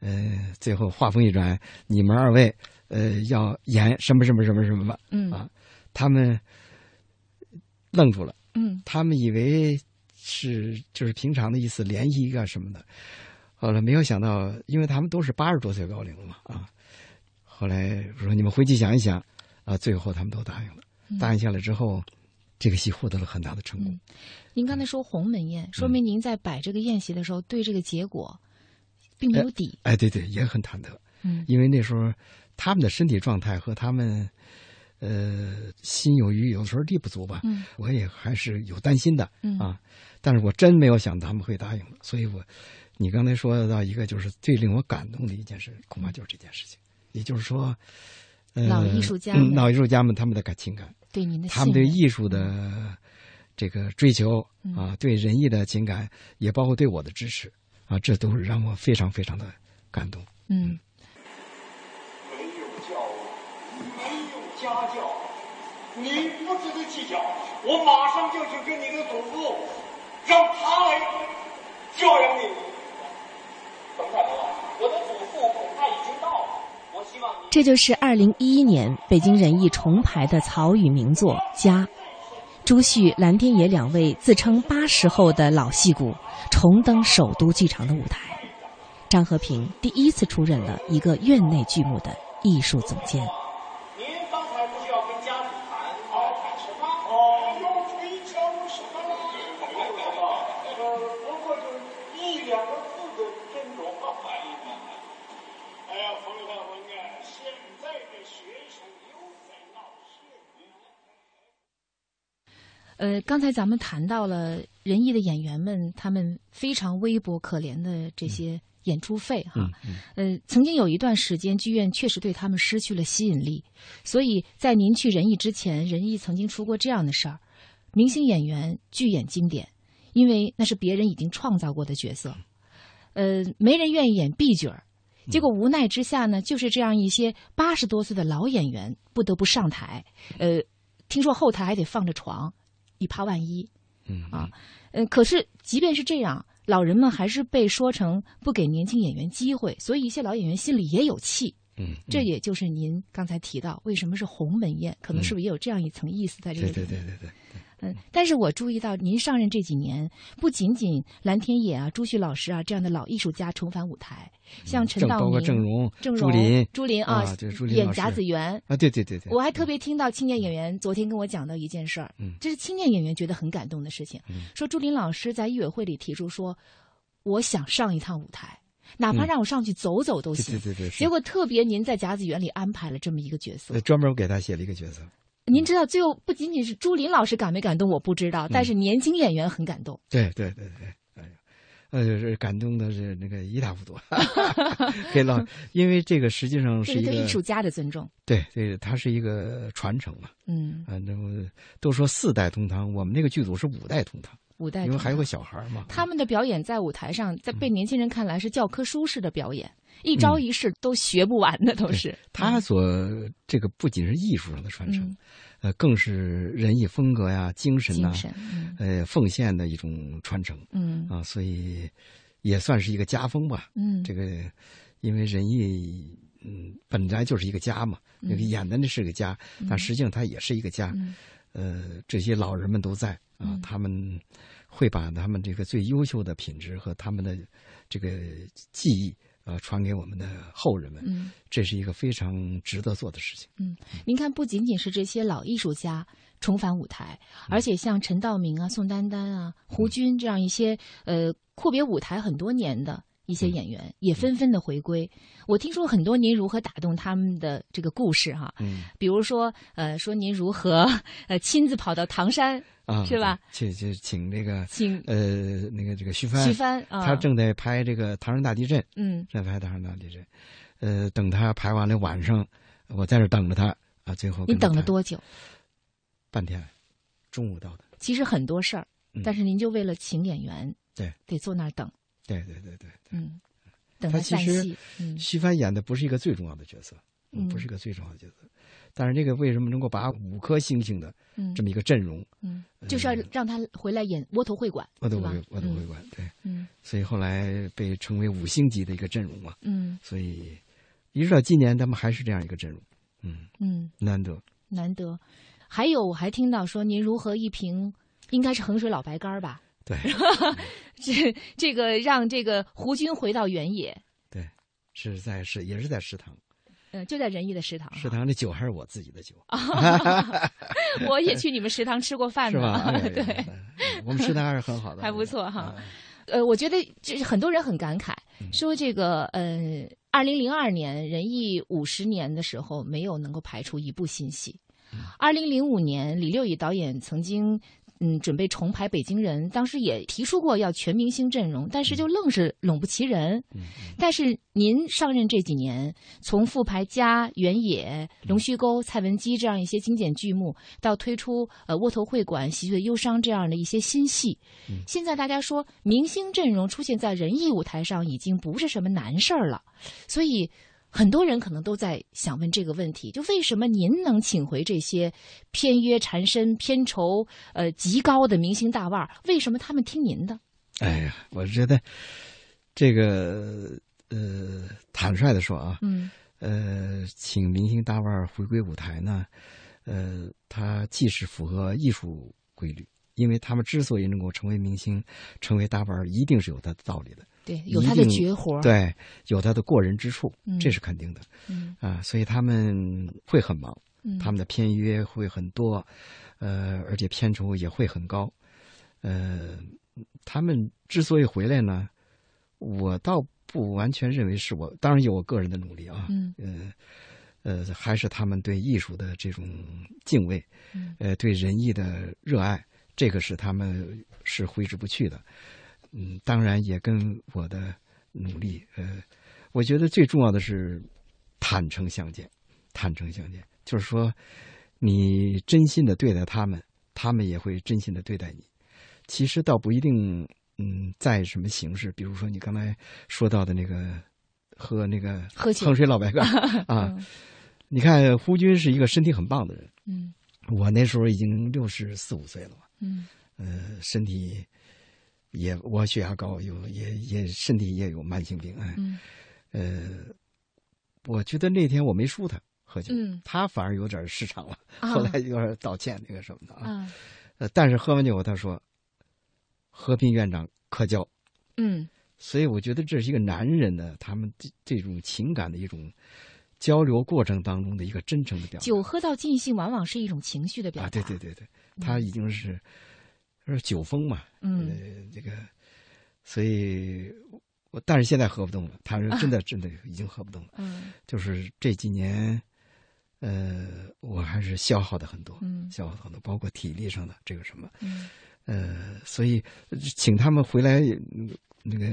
呃最后话锋一转，你们二位呃要演什么什么什么什么吧，嗯啊，他们愣住了。嗯他们以为是就是平常的意思，联谊一个什么的。后来没有想到，因为他们都是八十多岁高龄了嘛啊。后来我说你们回去想一想啊，最后他们都答应了。嗯答应下来之后，这个戏获得了很大的成功。您刚才说鸿门宴，说明您在摆这个宴席的时候，对这个结果并没有底。哎，对对，也很忐忑。嗯因为那时候他们的身体状态和他们呃心有余，有的时候力不足吧，嗯我也还是有担心的。嗯啊，但是我真没有想到他们会答应了，所以我，你刚才说到一个就是最令我感动的一件事，恐怕就是这件事情，也就是说，呃、老艺术家嗯们。老艺术家们他们的感情感，对您的他们对艺术的这个追求嗯。啊，对仁义的情感，也包括对我的支持啊，这都是让我非常非常的感动。嗯。没有教育，没有家教，你不值得计较。我马上就去跟你的祖父，让他来教养你。冯太伯，我的祖父恐怕已经到了，我希望。这就是二零一一年北京人艺重排的曹禺名作《家》，朱旭、蓝天野两位自称八十后的老戏骨重登首都剧场的舞台。张和平第一次出任了一个院内剧目的艺术总监。您刚才不是要跟家属谈，哦，谈什么？哦，要推敲什么呢？没有什么，呃，不过就是一两个字的尊重。哎呀，冯大文啊，现在的学生又在闹事。呃，刚才咱们谈到了仁义的演员们，他们非常微薄可怜的这些演出费哈。嗯呃，曾经有一段时间，剧院确实对他们失去了吸引力，所以在您去仁义之前，仁义曾经出过这样的事儿：明星演员剧演经典，因为那是别人已经创造过的角色。呃，没人愿意演 B 角儿，结果无奈之下呢，就是这样一些八十多岁的老演员不得不上台。呃，听说后台还得放着床，以怕万一。嗯啊，嗯，可是即便是这样，老人们还是被说成不给年轻演员机会，所以一些老演员心里也有气。嗯，这也就是您刚才提到为什么是鸿门宴，可能是不是也有这样一层意思在这里？对对对对对。嗯，但是我注意到您上任这几年，不仅仅蓝天野啊、朱旭老师啊这样的老艺术家重返舞台，像陈道明、包括郑荣、郑朱琳、朱琳啊，演甲子园啊，对对对对。我还特别听到青年演员昨天跟我讲到一件事儿，嗯，这是青年演员觉得很感动的事情，嗯，说朱琳老师在艺委会里提出说，我想上一趟舞台。哪怕让我上去走走都行，嗯对对对。结果特别您在甲子园里安排了这么一个角色，专门给他写了一个角色。您知道最后不仅仅是朱琳老师感没感动，我不知道，但是年轻演员很感动。对对对对，哎呀，呃，是感动的是那个一塌糊涂，给老，因为这个实际上是一个对艺术家的尊重。对对，它是一个传承嘛。嗯，反正都说四代同堂，我们那个剧组是五代同堂。五代，因为还有个小孩嘛。他们的表演在舞台上，在被年轻人看来是教科书式的表演，一招一式都学不完的，都是。他所这个不仅是艺术上的传承，呃，更是人艺风格呀、精神呐，呃，奉献的一种传承。嗯啊，所以也算是一个家风吧。嗯，这个因为人艺嗯本来就是一个家嘛，那个演的那是个家，但实际上它也是一个家。呃，这些老人们都在啊，他们会把他们这个最优秀的品质和他们的这个技艺呃传给我们的后人们。嗯，这是一个非常值得做的事情。嗯，您看，不仅仅是这些老艺术家重返舞台，而且像陈道明啊、宋丹丹啊、胡军这样一些呃阔别舞台很多年的。一些演员也纷纷的回归。我听说很多您如何打动他们的这个故事哈，嗯，比如说呃，说您如何呃亲自跑到唐山啊，是吧？去去请这个请呃那个这个徐帆，徐帆啊，他正在拍这个唐山大地震，嗯，正在拍唐山大地震，呃，等他拍完了晚上，我在这等着他啊，最后你等了多久？半天，中午到的。其实很多事儿，但是您就为了请演员，对，得坐那儿等。对对对对，嗯，等他其实嗯，徐帆演的不是一个最重要的角色，嗯，不是一个最重要的角色，但是这个为什么能够把五颗星星的这么一个阵容，嗯，就是要让他回来演窝头会馆，窝头会窝头会馆，对，嗯，所以后来被称为五星级的一个阵容嘛，嗯，所以一直到今年他们还是这样一个阵容，嗯嗯，难得难得，还有我还听到说您如何一瓶，应该是衡水老白干吧。对，这这个让这个胡军回到原野。对，是在是也是在食堂，嗯，就在仁义的食堂。食堂的酒还是我自己的酒。我也去你们食堂吃过饭是吧？对，我们食堂还是很好的，还不错哈。呃，我觉得就是很多人很感慨，说这个呃，二零零二年仁义五十年的时候，没有能够排出一部新戏。二零零五年，李六乙导演曾经。嗯，准备重排《北京人》，当时也提出过要全明星阵容，但是就愣是拢不齐人。嗯，但是您上任这几年，从复排《家》《原野》《龙须沟》《蔡文姬》这样一些经典剧目，到推出呃《窝头会馆》《喜剧的忧伤》这样的一些新戏，嗯、现在大家说明星阵容出现在人艺舞台上已经不是什么难事儿了，所以。很多人可能都在想问这个问题：就为什么您能请回这些片约缠身、片酬呃极高的明星大腕儿？为什么他们听您的？哎呀，我觉得这个呃，坦率的说啊，嗯，呃，请明星大腕儿回归舞台呢，呃，它既是符合艺术规律，因为他们之所以能够成为明星、成为大腕儿，一定是有他的道理的。对，有他的绝活，对，有他的过人之处，嗯、这是肯定的。嗯啊，所以他们会很忙，嗯、他们的片约会很多，呃，而且片酬也会很高。呃，他们之所以回来呢，我倒不完全认为是我，当然有我个人的努力啊。嗯呃呃，还是他们对艺术的这种敬畏，嗯、呃，对仁义的热爱，这个是他们是挥之不去的。嗯，当然也跟我的努力，呃，我觉得最重要的是坦诚相见，坦诚相见，就是说，你真心的对待他们，他们也会真心的对待你。其实倒不一定，嗯，在什么形式，比如说你刚才说到的那个喝那个喝酒衡水老白干 啊，你看胡军是一个身体很棒的人，嗯。我那时候已经六十四五岁了嘛，嗯。呃，身体也我血压高，有也也身体也有慢性病，哎，嗯。呃，我觉得那天我没输他喝酒，嗯。他反而有点失常了，啊。后来有点道歉那个什么的。啊，啊呃，但是喝完酒他说，和平院长可交，嗯。所以我觉得这是一个男人呢，他们这这种情感的一种交流过程当中的一个真诚的表达。酒喝到尽兴，往往是一种情绪的表达。啊，对对对对，他已经是是酒疯嘛，嗯。呃，这个，所以我但是现在喝不动了，他说真的 真的已经喝不动了，嗯。就是这几年，呃，我还是消耗的很多，嗯消耗得很多，包括体力上的这个什么，嗯。呃，所以呃请他们回来嗯那个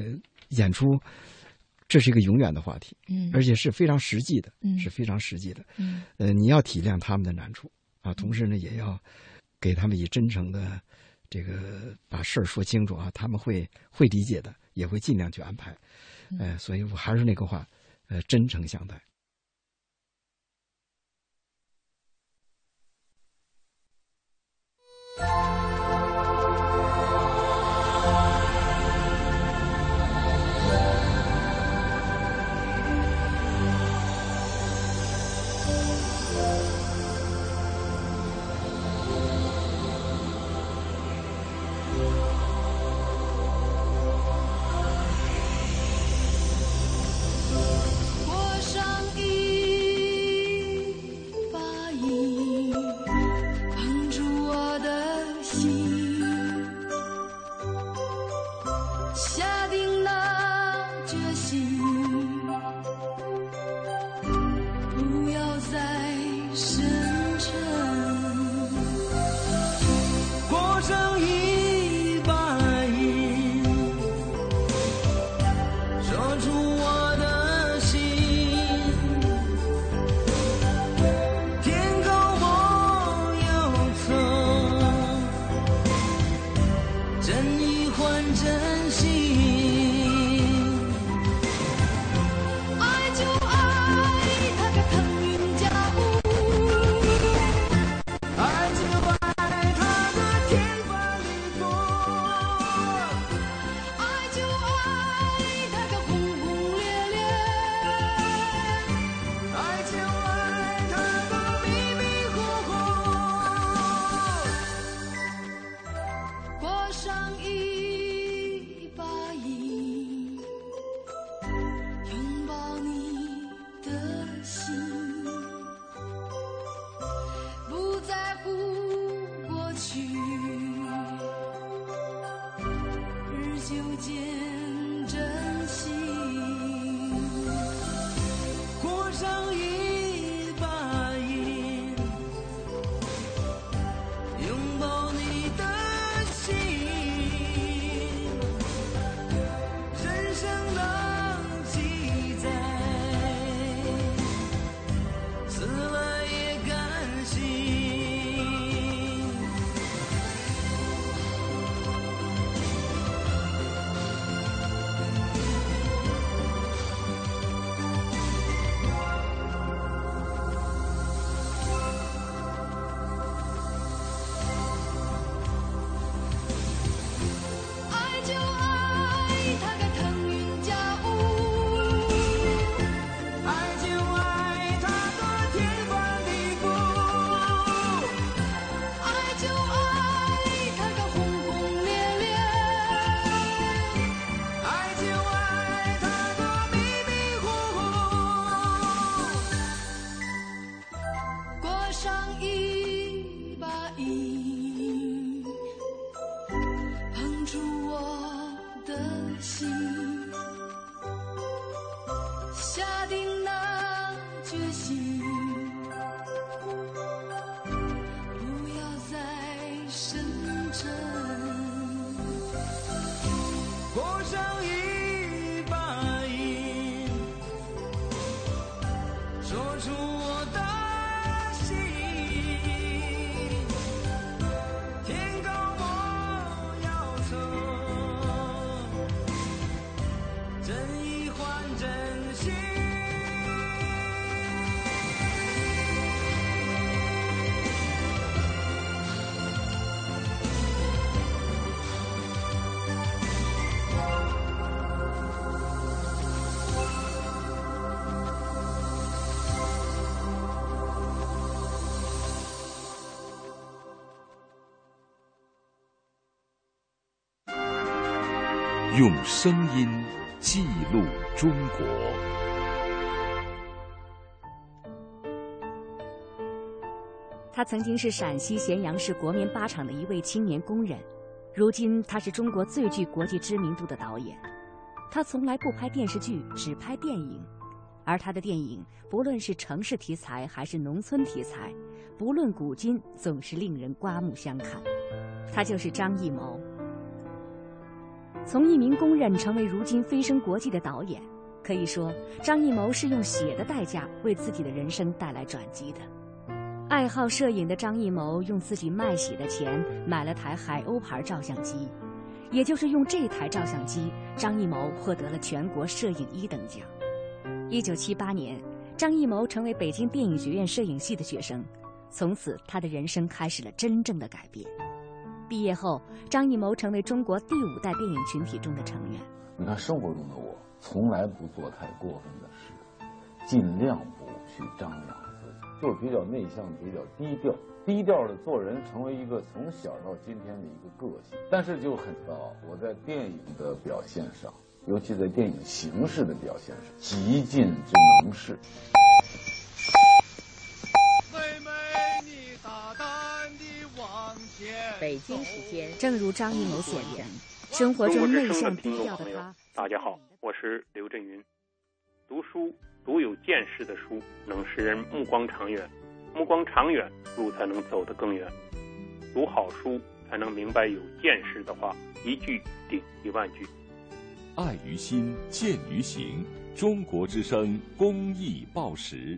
演出，这是一个永远的话题，嗯。而且是非常实际的，嗯是非常实际的。嗯。呃，你要体谅他们的难处啊，同时呢，也要给他们以真诚的这个把事儿说清楚啊，他们会会理解的，也会尽量去安排。嗯呃，所以我还是那个话，呃，真诚相待。用声音记录中国。他曾经是陕西咸阳市国棉八厂的一位青年工人，如今他是中国最具国际知名度的导演。他从来不拍电视剧，只拍电影，而他的电影不论是城市题材还是农村题材，不论古今，总是令人刮目相看。他就是张艺谋。从一名工人成为如今飞升国际的导演，可以说张艺谋是用血的代价为自己的人生带来转机的。爱好摄影的张艺谋用自己卖血的钱买了台海鸥牌照相机，也就是用这台照相机，张艺谋获得了全国摄影一等奖。一九七八年，张艺谋成为北京电影学院摄影系的学生，从此他的人生开始了真正的改变。毕业后，张艺谋成为中国第五代电影群体中的成员。你看，生活中的我从来不做太过分的事，尽量不去张扬自己，就是比较内向，比较低调，低调的做人，成为一个从小到今天的一个个性。但是就很高我在电影的表现上，尤其在电影形式的表现上，极尽之能事。北京时间，正如张艺谋所言，生活中内向低调的他。大家好，我是刘震云。读书，读有见识的书，能使人目光长远；目光长远，路才能走得更远。读好书，才能明白有见识的话，一句顶一万句。爱于心，见于行。中国之声公益报时。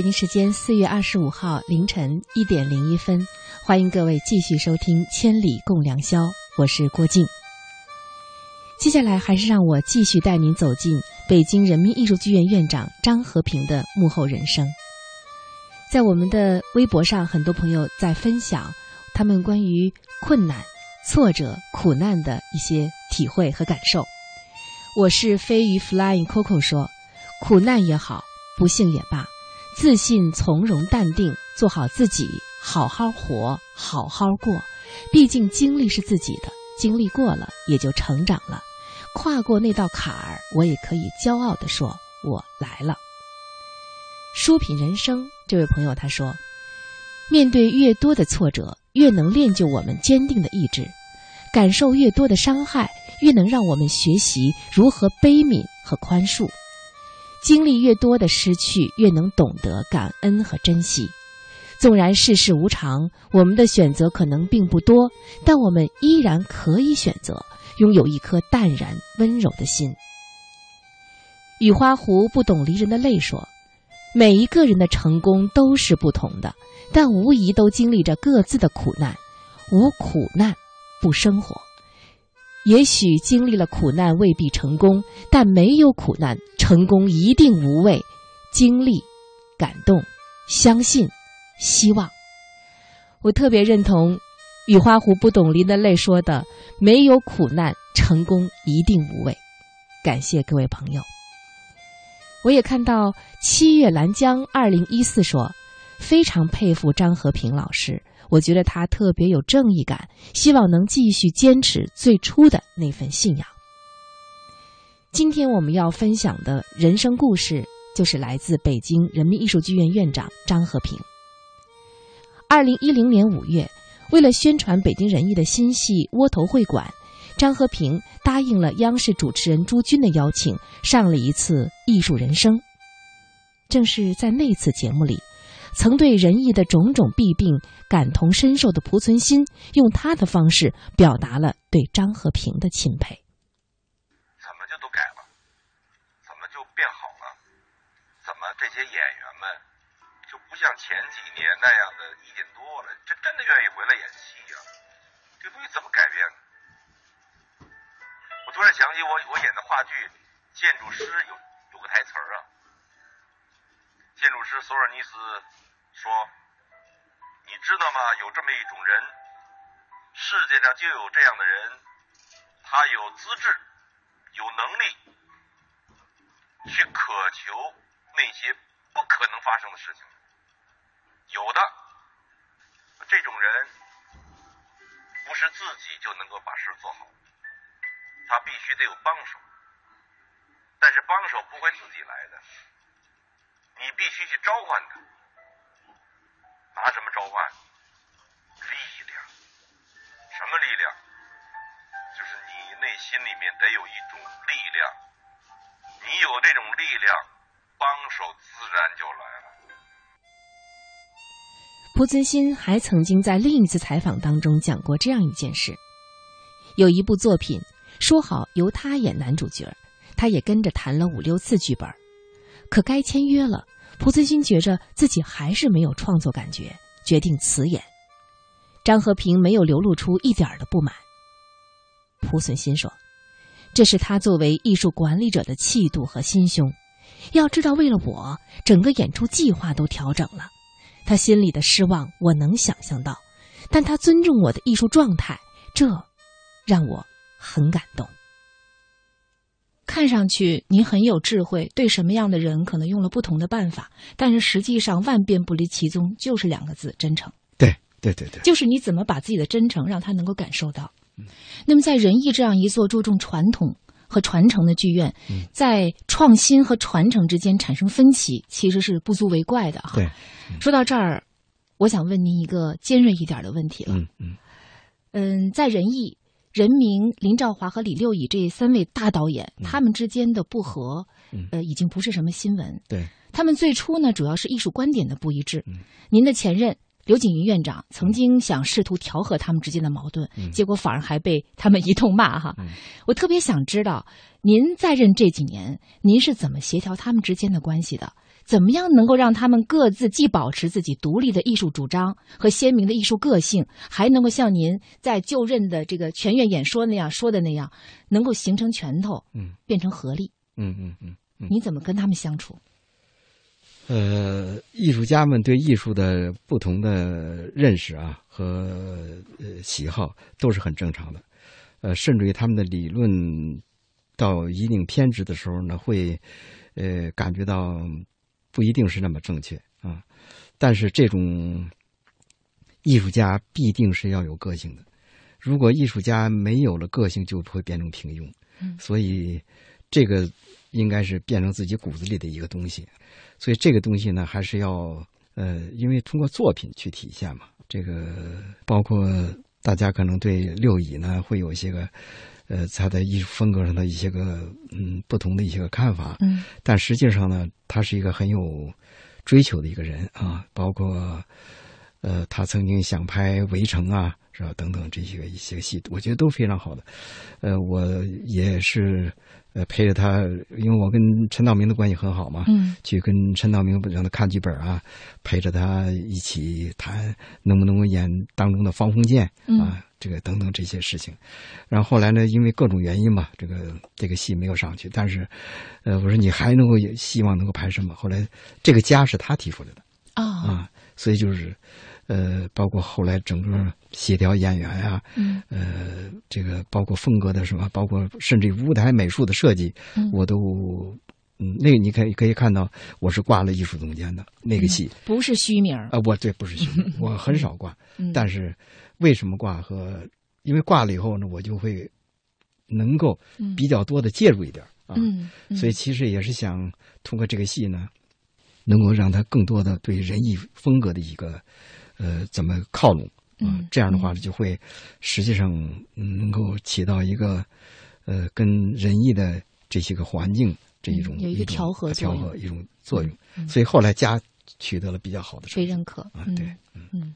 北京时间四月二十五号凌晨一点零一分，欢迎各位继续收听《千里共良宵》，我是郭靖。接下来还是让我继续带您走进北京人民艺术剧院院长张和平的幕后人生。在我们的微博上，很多朋友在分享他们关于困难、挫折、苦难的一些体会和感受。我是飞鱼 Flying Coco 说：“苦难也好，不幸也罢。”自信、从容、淡定，做好自己，好好活，好好过。毕竟经历是自己的，经历过了也就成长了。跨过那道坎儿，我也可以骄傲地说：“我来了。”书品人生，这位朋友他说：“面对越多的挫折，越能练就我们坚定的意志；感受越多的伤害，越能让我们学习如何悲悯和宽恕。”经历越多的失去，越能懂得感恩和珍惜。纵然世事无常，我们的选择可能并不多，但我们依然可以选择拥有一颗淡然温柔的心。雨花湖不懂离人的泪说：“每一个人的成功都是不同的，但无疑都经历着各自的苦难。无苦难，不生活。”也许经历了苦难未必成功，但没有苦难，成功一定无畏。经历、感动、相信、希望，我特别认同雨花湖不懂淋的泪说的：“没有苦难，成功一定无畏。”感谢各位朋友。我也看到七月兰江二零一四说，非常佩服张和平老师。我觉得他特别有正义感，希望能继续坚持最初的那份信仰。今天我们要分享的人生故事，就是来自北京人民艺术剧院院长张和平。二零一零年五月，为了宣传北京人艺的新戏《窝头会馆》，张和平答应了央视主持人朱军的邀请，上了一次《艺术人生》。正是在那次节目里。曾对仁义的种种弊病感同身受的濮存昕，用他的方式表达了对张和平的钦佩。怎么就都改了？怎么就变好了？怎么这些演员们就不像前几年那样的意见多了？这真的愿意回来演戏呀、这东西怎么改变？我突然想起我我演的话剧《建筑师》有有个台词儿啊，建筑师索尔尼斯说：“你知道吗？有这么一种人，世界上就有这样的人，他有资质，有能力，去渴求那些不可能发生的事情。有的这种人，不是自己就能够把事做好，他必须得有帮手。但是帮手不会自己来的，你必须去召唤他。拿什么召唤？力量。什么力量？就是你内心里面得有一种力量，你有这种力量，帮手自然就来了。濮存昕还曾经在另一次采访当中讲过这样一件事：有一部作品说好由他演男主角，他也跟着谈了五六次剧本，可该签约了，濮存昕觉着自己还是没有创作感觉，决定辞演。张和平没有流露出一点的不满。濮存昕说：“这是他作为艺术管理者的气度和心胸。要知道，为了我，整个演出计划都调整了。他心里的失望，我能想象到，但他尊重我的艺术状态，这让我很感动。”看上去您很有智慧，对什么样的人可能用了不同的办法，但是实际上万变不离其宗，就是两个字：真诚。对对对对，就是你怎么把自己的真诚让他能够感受到。那么，在仁义这样一座注重传统和传承的剧院，在创新和传承之间产生分歧，其实是不足为怪的哈。对，说到这儿，我想问您一个尖锐一点的问题了。嗯嗯嗯，在仁义。任明、林兆华和李六乙这三位大导演，嗯他们之间的不和，呃，已经不是什么新闻。对，他们最初呢，主要是艺术观点的不一致。嗯您的前任刘景云院长曾经想试图调和他们之间的矛盾，嗯结果反而还被他们一通骂哈。我特别想知道，您在任这几年，您是怎么协调他们之间的关系的？怎么样能够让他们各自既保持自己独立的艺术主张和鲜明的艺术个性，还能够像您在就任的这个全院演说那样说的那样，能够形成拳头，嗯，变成合力？嗯嗯嗯嗯，你怎么跟他们相处？呃，艺术家们对艺术的不同的认识啊和呃喜好都是很正常的，呃，甚至于他们的理论到一定偏执的时候呢，会呃感觉到不一定是那么正确啊。但是这种艺术家必定是要有个性的，如果艺术家没有了个性，就会变成平庸。嗯所以这个应该是变成自己骨子里的一个东西。所以这个东西呢，还是要呃，因为通过作品去体现嘛。这个包括大家可能对六乙呢会有一些个呃他在艺术风格上的一些个嗯不同的一些个看法，嗯，但实际上呢，他是一个很有追求的一个人啊，包括呃他曾经想拍《围城》啊，是吧？等等这些个一些戏，我觉得都非常好的。呃，我也是。呃，陪着他，因为我跟陈道明的关系很好嘛，嗯，去跟陈道明让他看剧本啊，陪着他一起谈能不能够演当中的方鸿渐嗯啊，这个等等这些事情。然后后来呢，因为各种原因嘛，这个这个戏没有上去。但是，呃，我说你还能够希望能够拍什么？后来这个家是他提出来的啊、啊，所以就是。呃，包括后来整个协调演员呀、嗯，呃，这个包括风格的什么，包括甚至于舞台美术的设计，嗯我都，嗯，那个你可以可以看到，我是挂了艺术总监的那个戏，不是虚名啊、我对不是虚名，我很少挂，嗯但是为什么挂和，因为挂了以后呢，我就会能够比较多的介入一点啊，所以其实也是想通过这个戏呢，能够让他更多的对人艺风格的一个。呃，怎么靠拢啊？嗯这样的话呢就会实际上嗯能够起到一个呃跟人艺的这些个环境这一种、嗯有一个种调和调和一种作用。嗯所以后来加取得了比较好的被认可对，嗯，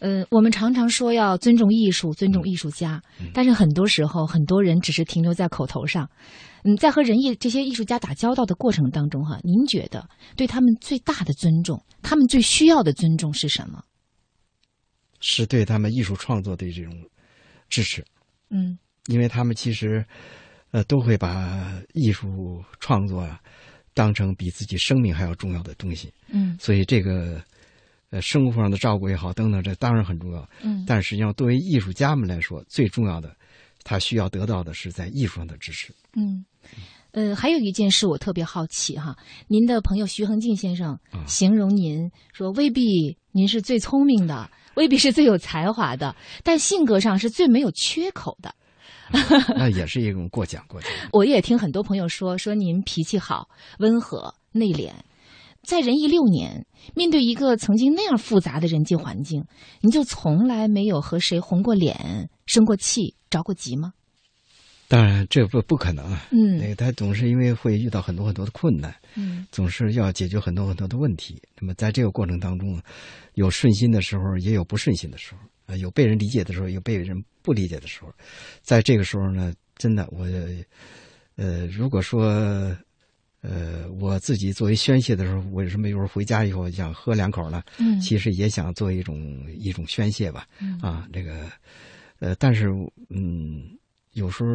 呃，我们常常说要尊重艺术，尊重艺术家，嗯但是很多时候，很多人只是停留在口头上。嗯，在和人艺这些艺术家打交道的过程当中，哈，您觉得对他们最大的尊重，他们最需要的尊重是什么？是对他们艺术创作的这种支持，嗯因为他们其实呃都会把艺术创作啊当成比自己生命还要重要的东西，嗯所以这个呃生活上的照顾也好等等，这当然很重要。嗯但实际上，作为艺术家们来说，最重要的，他需要得到的是在艺术上的支持。嗯，呃，还有一件事我特别好奇哈，您的朋友徐恒进先生啊形容您说，未必您是最聪明的，未必是最有才华的，但性格上是最没有缺口的。那也是一种过奖，过奖。我也听很多朋友说，说您脾气好、温和、内敛。在仁义六年，面对一个曾经那样复杂的人际环境，您就从来没有和谁红过脸、生过气、着过急吗？当然，这不不可能啊。嗯那个他总是因为会遇到很多很多的困难，嗯总是要解决很多很多的问题。那么在这个过程当中，有顺心的时候，也有不顺心的时候，啊，有被人理解的时候，有被人不理解的时候。在这个时候呢，真的我，呃，如果说，呃，我自己作为宣泄的时候，为什么有时候回家以后想喝两口呢？嗯其实也想做一种一种宣泄吧。嗯啊，这个，呃，但是嗯，有时候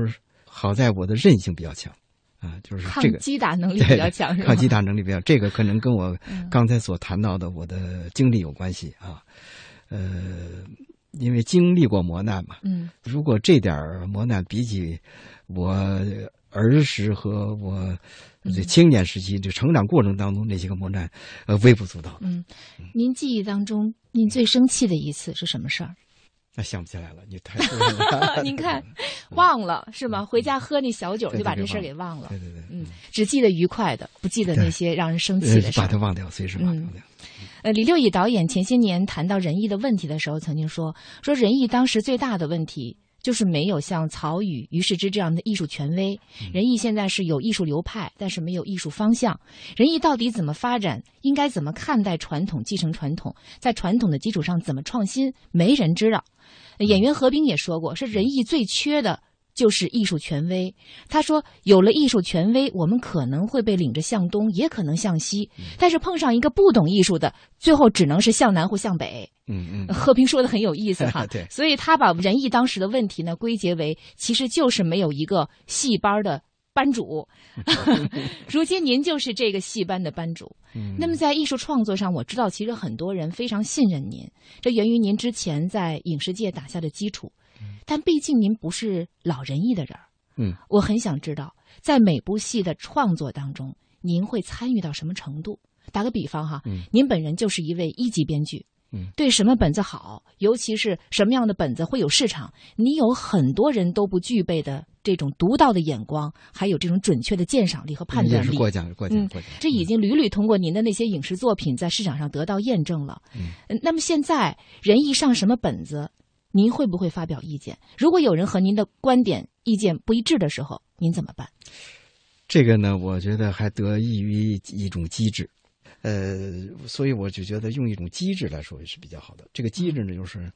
好在我的韧性比较强。啊，就是这个抗击打能力比较强是吧抗击打能力比较，这个可能跟我嗯刚才所谈到的我的经历有关系啊。呃，因为经历过磨难嘛，嗯如果这点磨难比起我儿时和我这青年时期这成长过程当中那些个磨难，呃，微不足道。嗯，您记忆当中，您最生气的一次是什么事儿？那想不起来了，你太了。您看，忘了是吗？回家喝那小酒就把这事儿给忘了。对对对，嗯，只记得愉快的，不记得那些让人生气的呃事儿。把它忘掉，随时忘嗯掉。呃，李六乙导演前些年谈到仁义的问题的时候，曾经说说仁义当时最大的问题就是没有像曹禺、于世之这样的艺术权威。仁义现在是有艺术流派，但是没有艺术方向。仁义到底怎么发展？应该怎么看待传统？继承传统，在传统的基础上怎么创新？没人知道。呃演员何冰也说过，是仁义最缺的。就是艺术权威。他说，有了艺术权威，我们可能会被领着向东，也可能向西。但是碰上一个不懂艺术的，最后只能是向南或向北。嗯嗯，贺平说的很有意思哈，对所以他把仁义当时的问题呢归结为，其实就是没有一个戏班的班主。如今您就是这个戏班的班主。嗯那么在艺术创作上，我知道其实很多人非常信任您，这源于您之前在影视界打下的基础。但毕竟您不是老仁义的人儿，嗯，我很想知道，在每部戏的创作当中，您会参与到什么程度？打个比方哈，嗯您本人就是一位一级编剧，嗯对什么本子好，尤其是什么样的本子会有市场，你有很多人都不具备的这种独到的眼光，还有这种准确的鉴赏力和判断力。也是过奖过奖嗯过奖，这已经屡屡通过您的那些影视作品在市场上得到验证了。嗯，那么现在仁义上什么本子，您会不会发表意见？如果有人和您的观点意见不一致的时候，您怎么办？这个呢，我觉得还得益于一种机制，呃，所以我就觉得用一种机制来说也是比较好的。这个机制呢，就是，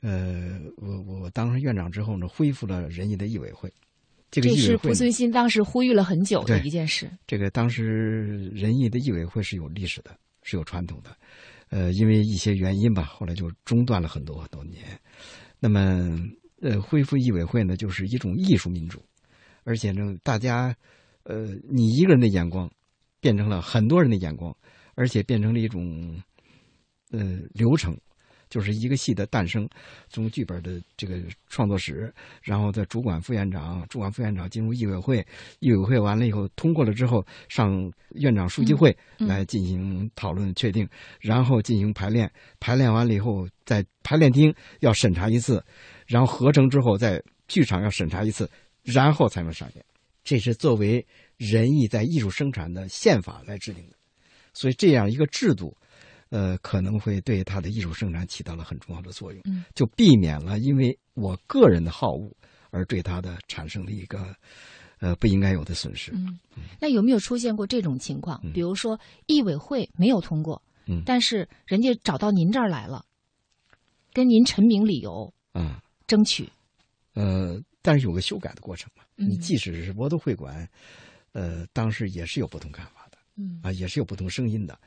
呃，我我当上院长之后呢，恢复了仁义的艺委会。这个是濮存昕当时呼吁了很久的一件事。这个当时仁义的艺委会是有历史的，是有传统的，呃，因为一些原因吧，后来就中断了很多很多年。那么，呃，恢复艺委会呢，就是一种艺术民主，而且呢，大家，呃，你一个人的眼光，变成了很多人的眼光，而且变成了一种，呃，流程。就是一个戏的诞生，从剧本的这个创作史，然后在主管副院长，主管副院长进入艺委会，艺委会完了以后通过了之后，上院长书记会来进行讨论确定，然后进行排练，排练完了以后在排练厅要审查一次，然后合成之后在剧场要审查一次，然后才能上演。这是作为仁义在艺术生产的宪法来制定的，所以这样一个制度。呃，可能会对他的艺术生产起到了很重要的作用，嗯就避免了因为我个人的好恶而对他的产生的一个呃不应该有的损失。嗯，那有没有出现过这种情况？嗯比如说艺委会没有通过，嗯但是人家找到您这儿来了，跟您陈明理由，嗯，争取，呃，但是有个修改的过程嘛。嗯你即使是博多会馆，呃，当时也是有不同看法的，嗯啊，也是有不同声音的。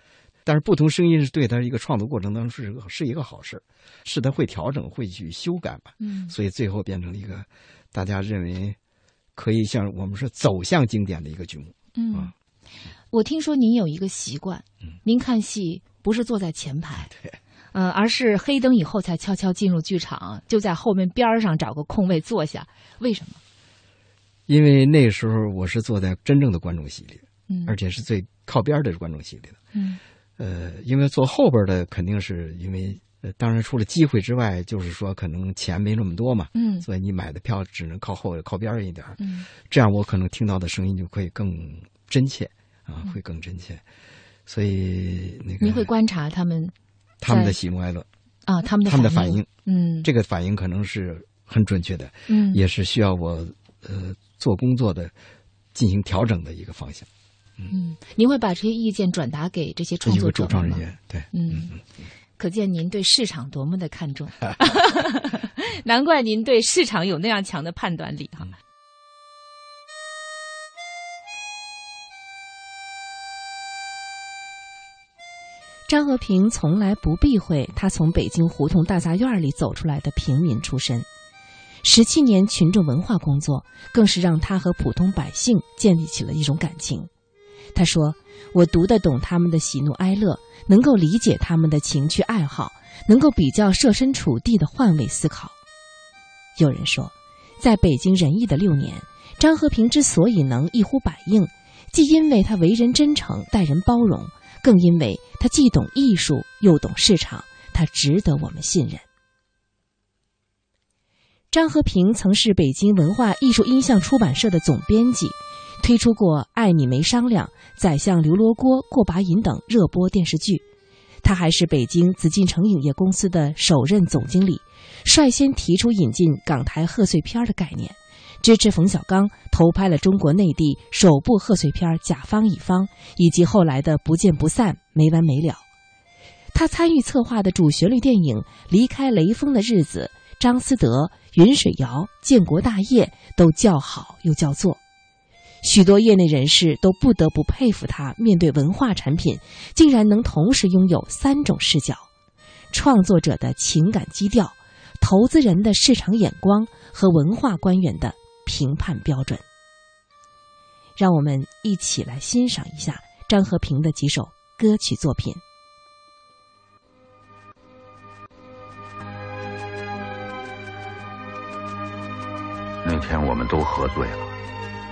但是不同声音是对他一个创作过程当中是个是一个好事是他会调整、会去修改嘛。嗯所以最后变成了一个大家认为可以像我们说走向经典的一个剧目。嗯，我听说您有一个习惯，您看戏不是坐在前排，对，嗯，而是黑灯以后才悄悄进入剧场，就在后面边儿上找个空位坐下。为什么？因为那时候我是坐在真正的观众席里，嗯而且是最靠边的观众席里的。嗯呃，因为坐后边的肯定是因为，呃，当然除了机会之外，就是说可能钱没那么多嘛，嗯所以你买的票只能靠后靠边一点儿嗯这样我可能听到的声音就会更真切啊，会更真切。所以那个你会观察他们他们的喜怒哀乐啊，他们的他们的反反应，嗯，这个反应可能是很准确的，嗯也是需要我呃做工作的进行调整的一个方向。嗯，您会把这些意见转达给这些创作者们吗？主创人员，对，嗯，可见您对市场多么的看重，难怪您对市场有那样强的判断力哈。张和平从来不避讳他从北京胡同大杂院里走出来的平民出身，十七年群众文化工作更是让他和普通百姓建立起了一种感情。他说：“我读得懂他们的喜怒哀乐，能够理解他们的情趣爱好，能够比较设身处地的换位思考。”有人说，在北京仁义的六年，张和平之所以能一呼百应，既因为他为人真诚、待人包容，更因为他既懂艺术又懂市场，他值得我们信任。张和平曾是北京文化艺术音像出版社的总编辑，推出过《爱你没商量》《宰相刘罗锅》《过把瘾》等热播电视剧。他还是北京紫禁城影业公司的首任总经理，率先提出引进港台贺岁片的概念，支持冯小刚投拍了中国内地首部贺岁片《甲方乙方》，以及后来的《不见不散》《没完没了》。他参与策划的主旋律电影《离开雷锋的日子》，张思德、云水谣、建国大业都叫好又叫座。许多业内人士都不得不佩服他，面对文化产品，竟然能同时拥有三种视角：创作者的情感基调、投资人的市场眼光和文化官员的评判标准。让我们一起来欣赏一下张和平的几首歌曲作品。那天我们都喝醉了，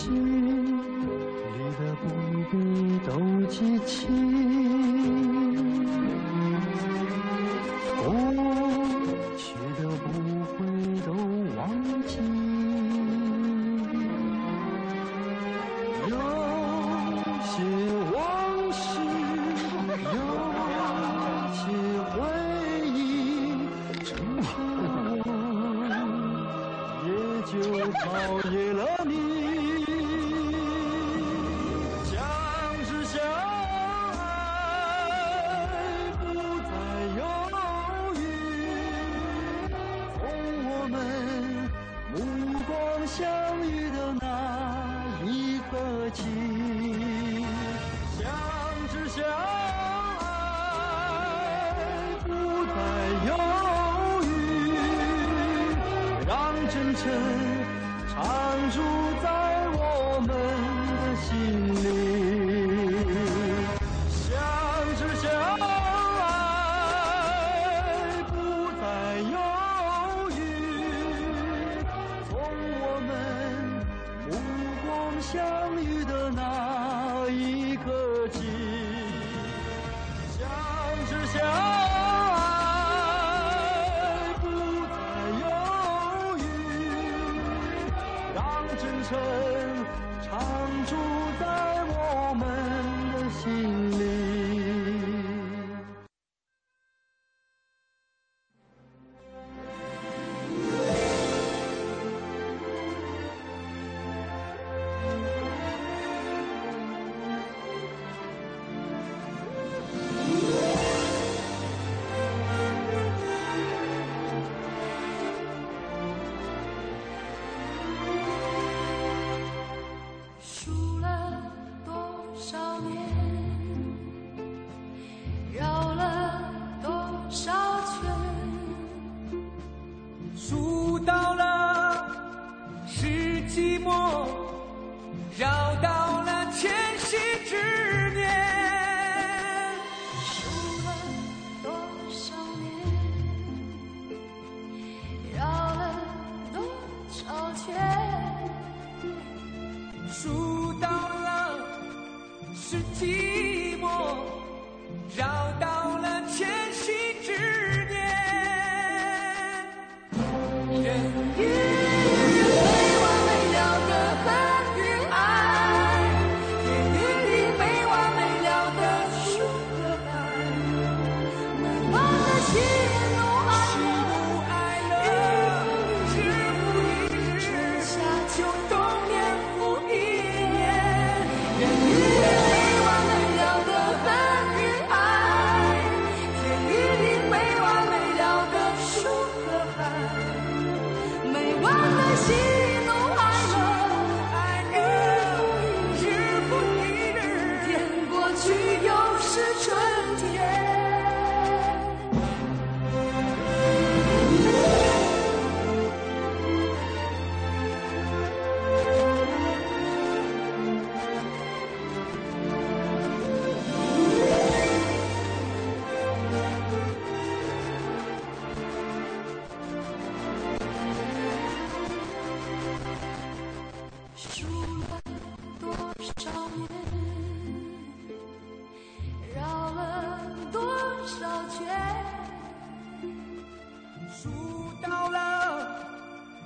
经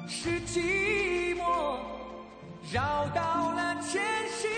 是寂寞绕到了前行。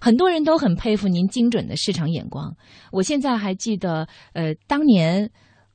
很多人都很佩服您精准的市场眼光。我现在还记得呃当年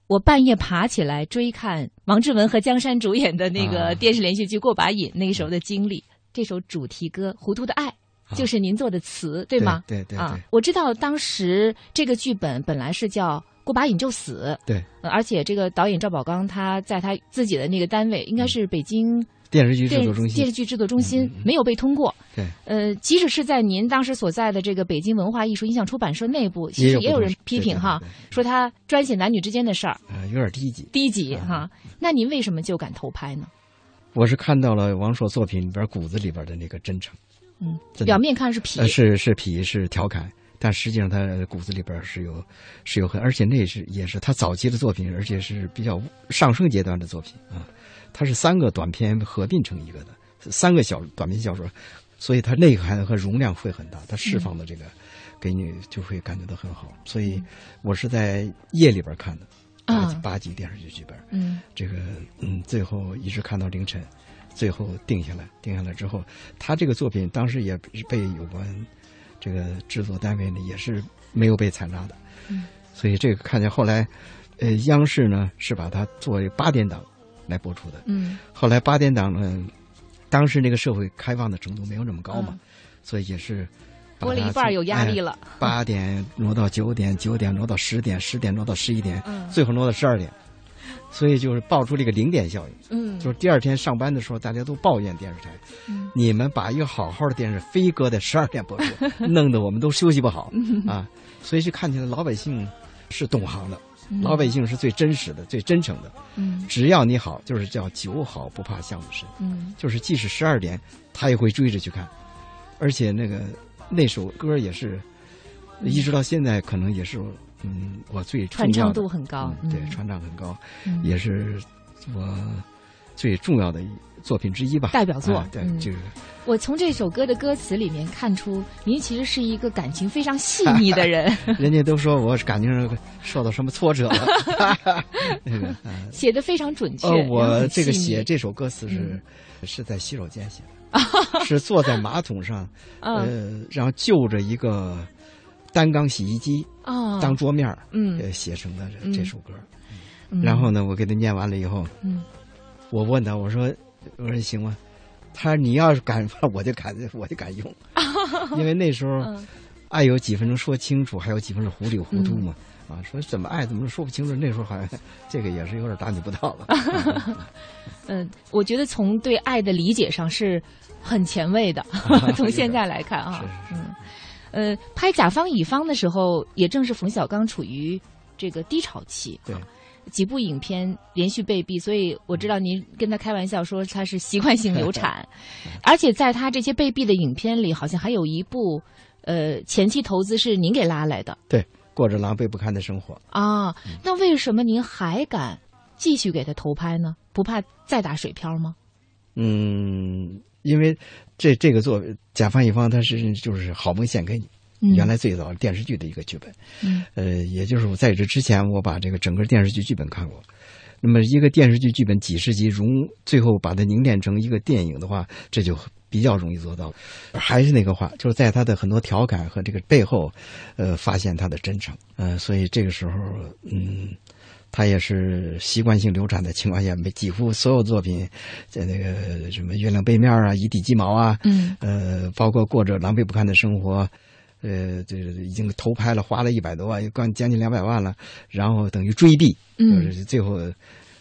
我半夜爬起来追看王志文和江山主演的那个电视连续剧过把瘾那个时候的经历这首主题歌糊涂的爱就是您做的词对吗？对对啊我知道当时这个剧本本来是叫过把瘾就死。对。而且这个导演赵宝刚他在他自己的那个单位应该是北京电视剧制作中心电视剧制作中心没有被通过。对，呃，即使是在您当时所在的这个北京文化艺术音像出版社内部，其实也有人批评哈说他专写男女之间的事儿，呃，有点低级。低级哈。那您为什么就敢偷拍呢？我是看到了王朔作品里边骨子里边的那个真诚，嗯，表面看是痞，呃，是是痞是调侃，但实际上他骨子里边是有是有很，而且那是也是他早期的作品，而且是比较上升阶段的作品啊。它是三个短篇合并成一个的，三个小短篇小说，所以它内涵和容量会很大，它释放的这个给你就会感觉到很好。所以我是在夜里边看的八集啊。八集电视剧剧本，嗯。这个嗯，最后一直看到凌晨，最后定下来，定下来之后，他这个作品当时也是被有关这个制作单位呢，也是没有被采纳的，嗯。所以这个看见后来，呃，央视呢是把它作为八点档来播出的，嗯。后来八点档呢，当时那个社会开放的程度没有那么高嘛，嗯。所以也是播了一半有压力哎了八点挪到九点，九点挪到十点，十点挪到十一点，嗯。最后挪到十二点，所以就是爆出了一个零点效应。嗯。就是第二天上班的时候，大家都抱怨电视台，嗯。你们把一个好好的电视非搁在十二点播出，弄得我们都休息不好嗯。啊。所以就看起来老百姓是懂行的，嗯。老百姓是最真实的、最真诚的。嗯。只要你好，就是叫酒好不怕巷子深。嗯。就是即使十二点，他也会追着去看，而且那个那首歌也是，一直到现在可能也是嗯我最传唱度很高嗯对，嗯。传唱很高，嗯。也是我最重要的作品之一吧，代表作啊对，嗯这个我从这首歌的歌词里面看出，您其实是一个感情非常细腻的人，人家都说我感情上受到什么挫折了，那个啊写的非常准确。呃，我这个写这首歌词是、嗯是在洗手间写的，是坐在马桶上，嗯呃，然后就着一个单缸洗衣机哦当桌面儿嗯呃，写成的这首歌。嗯然后呢，我给他念完了以后，嗯我问他，我说，我说行吗？他说你要是敢放，我就敢，我就敢用，因为那时候嗯 爱有几分钟说清楚，还有几分钟糊里糊涂嘛。啊，说怎么爱怎么说不清楚，那时候好像这个也是有点大逆不道了。嗯，我觉得从对爱的理解上是很前卫的，从现在来看啊，嗯，呃，拍甲方乙方的时候，也正是冯小刚处于这个低潮期，对，几部影片连续被毙，所以我知道您跟他开玩笑说他是习惯性流产，而且在他这些被毙的影片里，好像还有一部，呃，前期投资是您给拉来的对，过着狼狈不堪的生活。啊，那为什么您还敢继续给他投拍呢？不怕再打水漂吗？嗯，因为这这个作甲方乙方，他是就是好梦献给你。嗯原来最早电视剧的一个剧本，嗯呃，也就是我在这之前，我把这个整个电视剧剧本看过。那么一个电视剧剧本几十集融，最后把它凝练成一个电影的话，这就比较容易做到。还是那个话，就是在他的很多调侃和这个背后，呃，发现他的真诚。呃，所以这个时候，嗯，他也是习惯性流产的情况下，没几乎所有作品，在那个什么月亮背面啊、一地鸡毛啊，嗯，呃，包括过着狼狈不堪的生活。呃，这已经投拍了，花了一百多万，将将近两百万了，然后等于追毙，嗯就是最后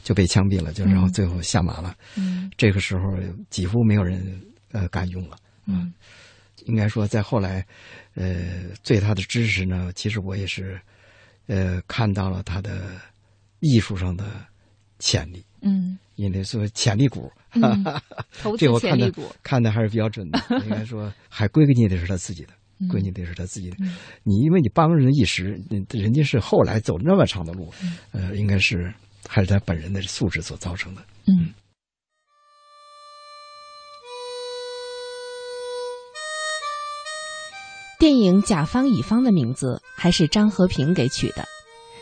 就被枪毙了，就然后最后下马了。嗯这个时候几乎没有人呃敢用了。嗯应该说，在后来，呃，对他的支持呢，其实我也是，呃，看到了他的艺术上的潜力。嗯因为说潜力股，嗯投资 这我看的看的还是比较准的。应该说，还归根结底是他自己的，嗯归根结底是他自己的。嗯你因为你帮人一时，人人家是后来走那么长的路，呃，应该是还是他本人的素质所造成的。嗯。电影《甲方乙方》的名字还是张和平给取的。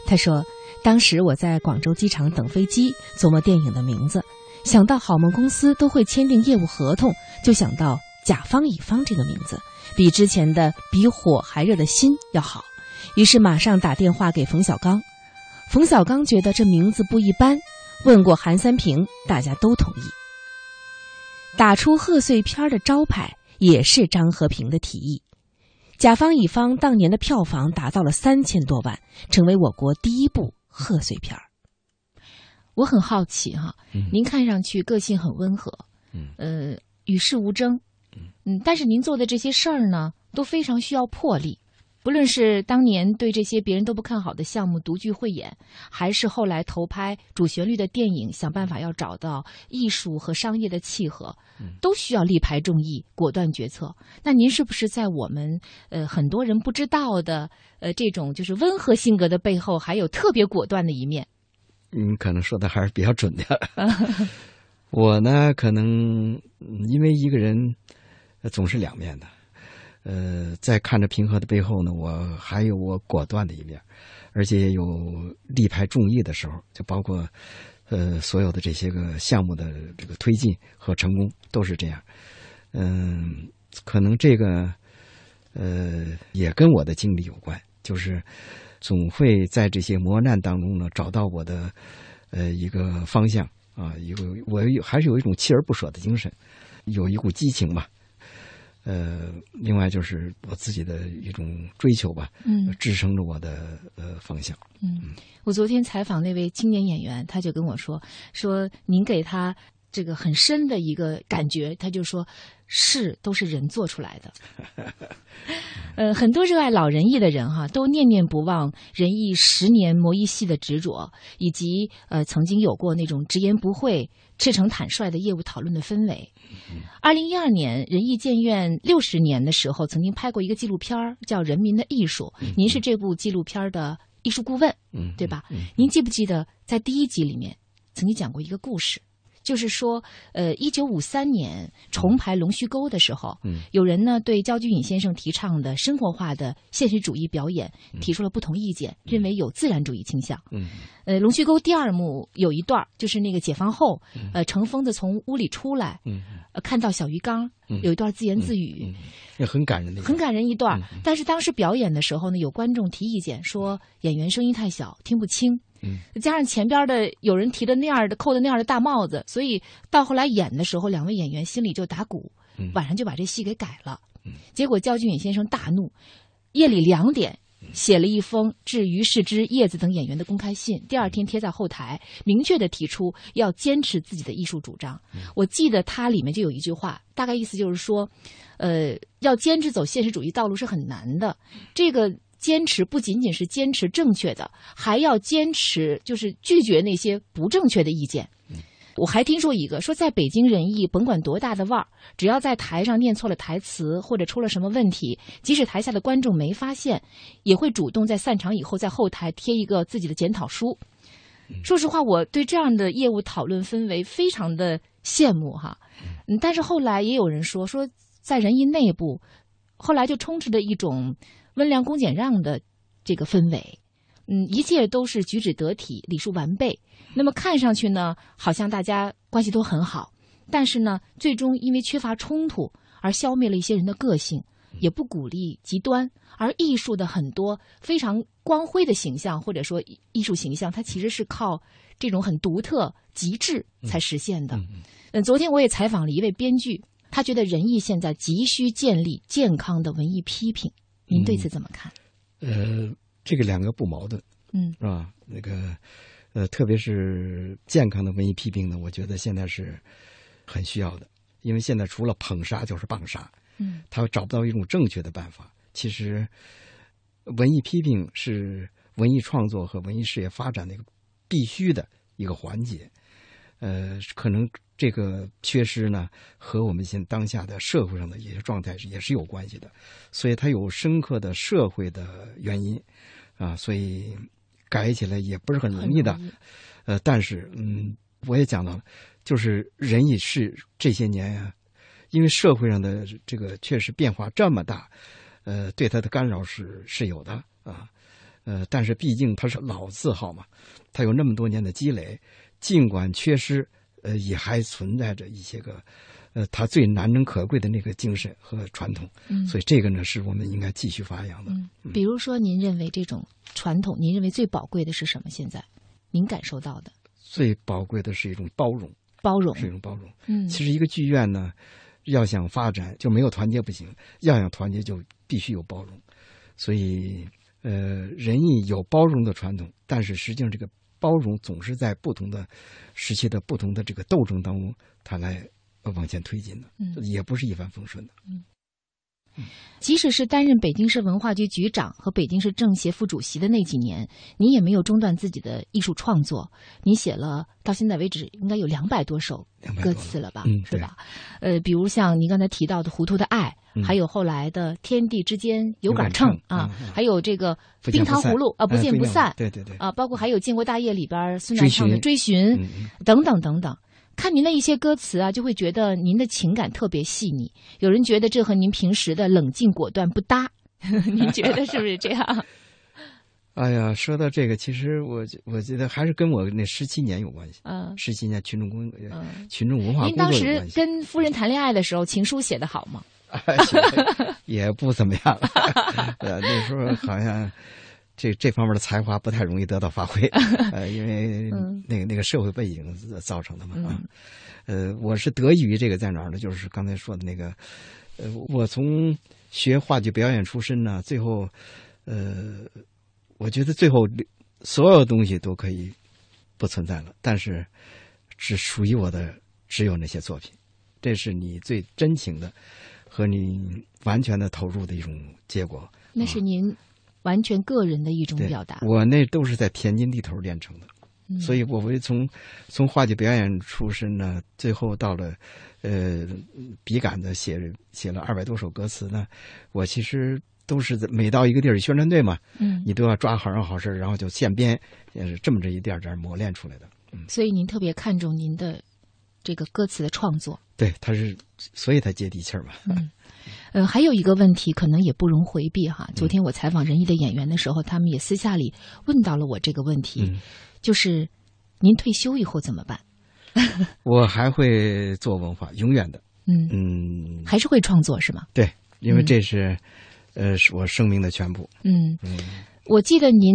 他说：“当时我在广州机场等飞机，琢磨电影的名字，想到好梦公司都会签订业务合同，就想到‘甲方乙方’这个名字，比之前的‘比火还热的心’要好。于是马上打电话给冯小刚。冯小刚觉得这名字不一般，问过韩三平，大家都同意。打出贺岁片的招牌也是张和平的提议。甲方乙方当年的票房达到了三千多万，成为我国第一部贺岁片儿。我很好奇哈，您看上去个性很温和，嗯呃，与世无争，嗯，但是您做的这些事儿呢，都非常需要魄力。不论是当年对这些别人都不看好的项目独具慧眼，还是后来投拍主旋律的电影，想办法要找到艺术和商业的契合，都需要力排众议、果断决策。那您是不是在我们呃很多人不知道的呃这种就是温和性格的背后，还有特别果断的一面？嗯，可能说的还是比较准的。我呢，可能嗯因为一个人呃总是两面的，呃，在看着平和的背后呢，我还有我果断的一面，而且有力排众议的时候，就包括呃所有的这些个项目的这个推进和成功都是这样。嗯，可能这个呃也跟我的经历有关，就是总会在这些磨难当中呢找到我的呃一个方向啊，一个我还是有一种锲而不舍的精神，有一股激情吧。呃，另外就是我自己的一种追求吧，嗯支撑着我的呃方向。嗯，我昨天采访那位青年演员，他就跟我说，说您给他这个很深的一个感觉，他就说事都是人做出来的。呃，很多热爱老人艺的人哈，都念念不忘仁义十年磨一戏的执着，以及呃曾经有过那种直言不讳、赤诚坦率的业务讨论的氛围。二零一二年仁义建院六十年的时候，曾经拍过一个纪录片儿叫《人民的艺术》，您是这部纪录片儿的艺术顾问，嗯，对吧？您记不记得在第一集里面曾经讲过一个故事？就是说，呃，一九五三年重排《龙须沟》的时候，嗯。有人呢对焦菊隐先生提倡的生活化的现实主义表演提出了不同意见，认为有自然主义倾向。嗯。呃，《龙须沟》第二幕有一段，就是那个解放后，呃，乘风的从屋里出来，嗯。呃，看到小鱼缸，嗯有一段自言自语，那很感人的一个，很感人一段儿。但是当时表演的时候呢，有观众提意见说演员声音太小，听不清。嗯，加上前边的有人提的那样的扣的那样的大帽子，所以到后来演的时候，两位演员心里就打鼓，嗯晚上就把这戏给改了。结果焦俊颖先生大怒，夜里两点写了一封致于世之、叶子等演员的公开信，第二天贴在后台，明确的提出要坚持自己的艺术主张。我记得它里面就有一句话，大概意思就是说，呃，要坚持走现实主义道路是很难的。这个坚持不仅仅是坚持正确的，还要坚持就是拒绝那些不正确的意见。我还听说一个，说在北京人艺，甭管多大的腕儿，只要在台上念错了台词或者出了什么问题，即使台下的观众没发现，也会主动在散场以后在后台贴一个自己的检讨书。说实话，我对这样的业务讨论氛围非常的羡慕哈。嗯，但是后来也有人说，说在人艺内部，后来就充斥着一种温良恭俭让的这个氛围。嗯，一切都是举止得体、礼数完备。那么看上去呢，好像大家关系都很好，但是呢，最终因为缺乏冲突而消灭了一些人的个性，也不鼓励极端。而艺术的很多非常光辉的形象，或者说艺艺术形象，它其实是靠这种很独特、极致才实现的。嗯，昨天我也采访了一位编剧，他觉得仁义现在急需建立健康的文艺批评。您对此怎么看？呃，这个两个不矛盾，嗯，是吧？那个呃，特别是健康的文艺批评呢，我觉得现在是很需要的，因为现在除了捧杀就是棒杀，嗯，他找不到一种正确的办法。其实，文艺批评是文艺创作和文艺事业发展的一个必须的一个环节。呃，可能这个缺失呢，和我们现当下的社会上的一些状态是也是有关系的，所以它有深刻的社会的原因啊，所以改起来也不是很容易的。呃，但是嗯，我也讲到了，就是人也是这些年呀、因为社会上的这个确实变化这么大，呃，对他的干扰是是有的啊，呃，但是毕竟他是老字号嘛，他有那么多年的积累，尽管缺失，呃，也还存在着一些个，呃，他最难能可贵的那个精神和传统，嗯所以这个呢是我们应该继续发扬的。嗯，比如说，您认为这种传统，您认为最宝贵的是什么？现在您感受到的最宝贵的是一种包容，包容是一种包容。嗯其实一个剧院呢，要想发展就没有团结不行，要想团结就必须有包容。所以，呃，仁义有包容的传统，但是实际上这个包容总是在不同的时期的不同的这个斗争当中，它来往前推进的，嗯。也不是一帆风顺的。即使是担任北京市文化局局长和北京市政协副主席的那几年，您也没有中断自己的艺术创作。您写了到现在为止应该有两百多首歌词了吧？嗯是吧？呃，比如像您刚才提到的《糊涂的爱》嗯还有后来的《天地之间有杆秤啊，还有这个冰糖葫芦啊，不见见不散，对对对啊，包括还有《建国大业》里边孙追楠唱的《寻追寻》等等等等。看您的一些歌词啊，就会觉得您的情感特别细腻。有人觉得这和您平时的冷静果断不搭，您觉得是不是这样？哎呀，说到这个，其实我我觉得还是跟我那十七年有关系。嗯十七年群众工、群众文化您工作当时有关系，跟夫人谈恋爱的时候，情书写的好吗？也不怎么样。呃，那时候好像这这方面的才华不太容易得到发挥，呃，因为嗯那个那个社会背景造成的嘛。啊嗯呃，我是得益于这个在哪儿呢？就是刚才说的那个，呃，我从学话剧表演出身呢，最后，呃，我觉得最后所有东西都可以不存在了，但是只属于我的只有那些作品，这是你最真情的和你完全的投入的一种结果。那是您完全个人的一种表达。我那都是在田间地头练成的。嗯所以我会从从话剧表演出身呢，最后到了呃笔杆子写写了二百多首歌词呢，我其实都是在每到一个地儿宣传队嘛，嗯你都要抓好人好事儿，然后就现编，也是这么着一点儿点儿磨练出来的。嗯所以您特别看重您的这个歌词的创作。对，他是所以他接地气儿嘛。嗯，呃，还有一个问题可能也不容回避哈。嗯昨天我采访仁义的演员的时候，他们也私下里问到了我这个问题，嗯就是您退休以后怎么办？我还会做文化，永远的。嗯嗯，还是会创作是吗？对，因为嗯这是、呃是我生命的全部。嗯，嗯我记得您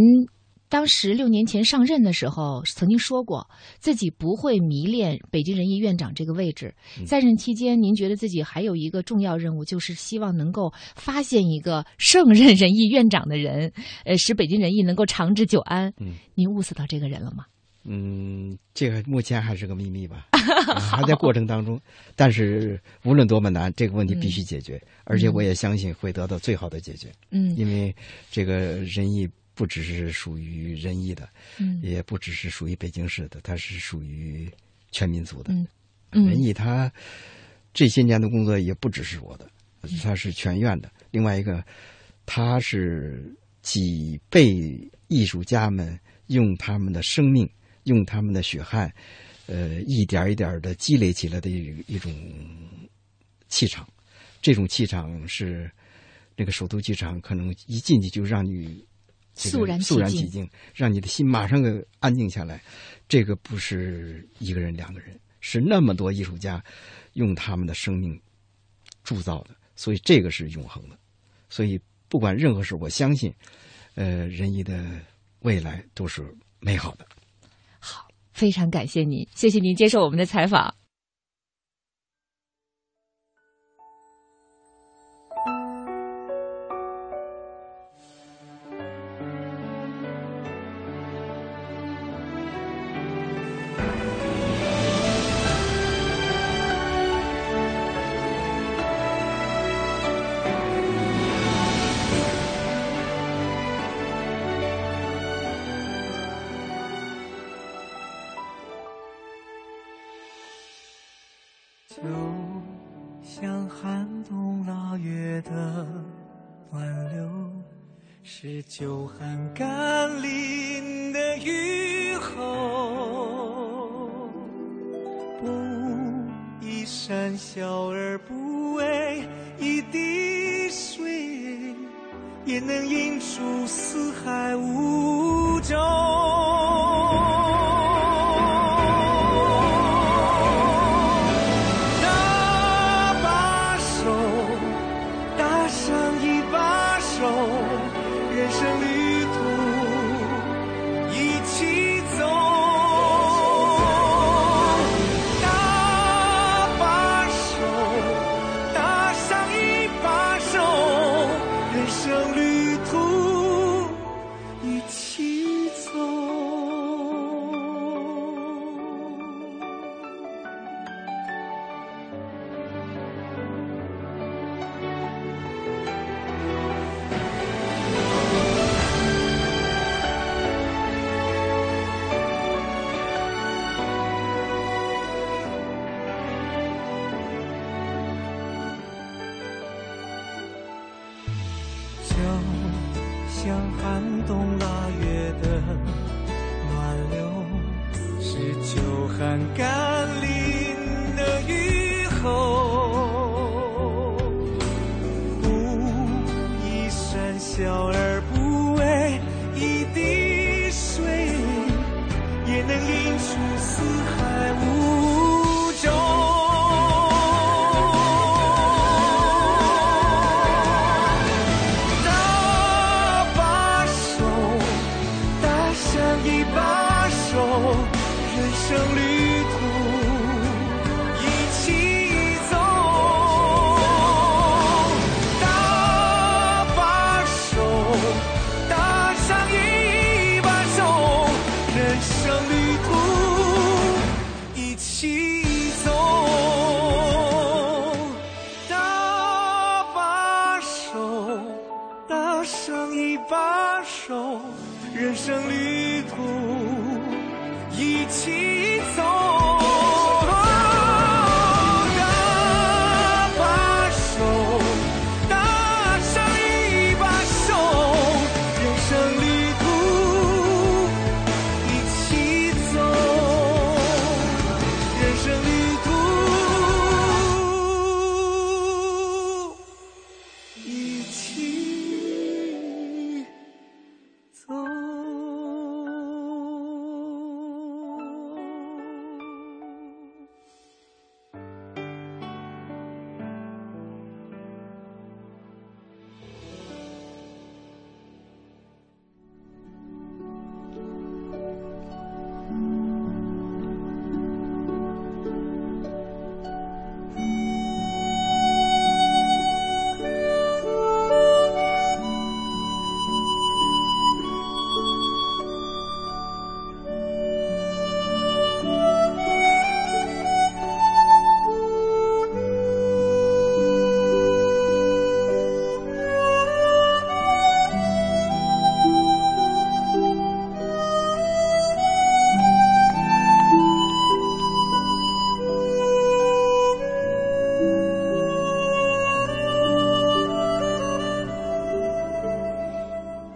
当时六年前上任的时候，曾经说过自己不会迷恋北京人艺院长这个位置。嗯在任期间，您觉得自己还有一个重要任务，就是希望能够发现一个胜任人艺院长的人，呃，使北京人艺能够长治久安。嗯，您物色到这个人了吗？嗯，这个目前还是个秘密吧，啊还在过程当中。但是无论多么难，这个问题必须解决，而且我也相信会得到最好的解决。嗯因为这个仁义不只是属于仁义的，嗯也不只是属于北京市的，它是属于全民族的。嗯嗯仁义它这些年的工作也不只是我的，它是全院的。另外一个，它是几辈艺术家们用他们的生命。用他们的血汗，呃，一点一点的积累起来的一一种气场，这种气场是那个首都机场可能一进去就让你、这个、肃然肃然起敬，让你的心马上个安静下来。这个不是一个人两个人，是那么多艺术家用他们的生命铸造的，所以这个是永恒的。所以不管任何事，我相信，呃，仁义的未来都是美好的。好非常感谢您，谢谢您接受我们的采访。月的暖流，是久旱甘霖的雨后。不一山小而不为一滴水，也能映出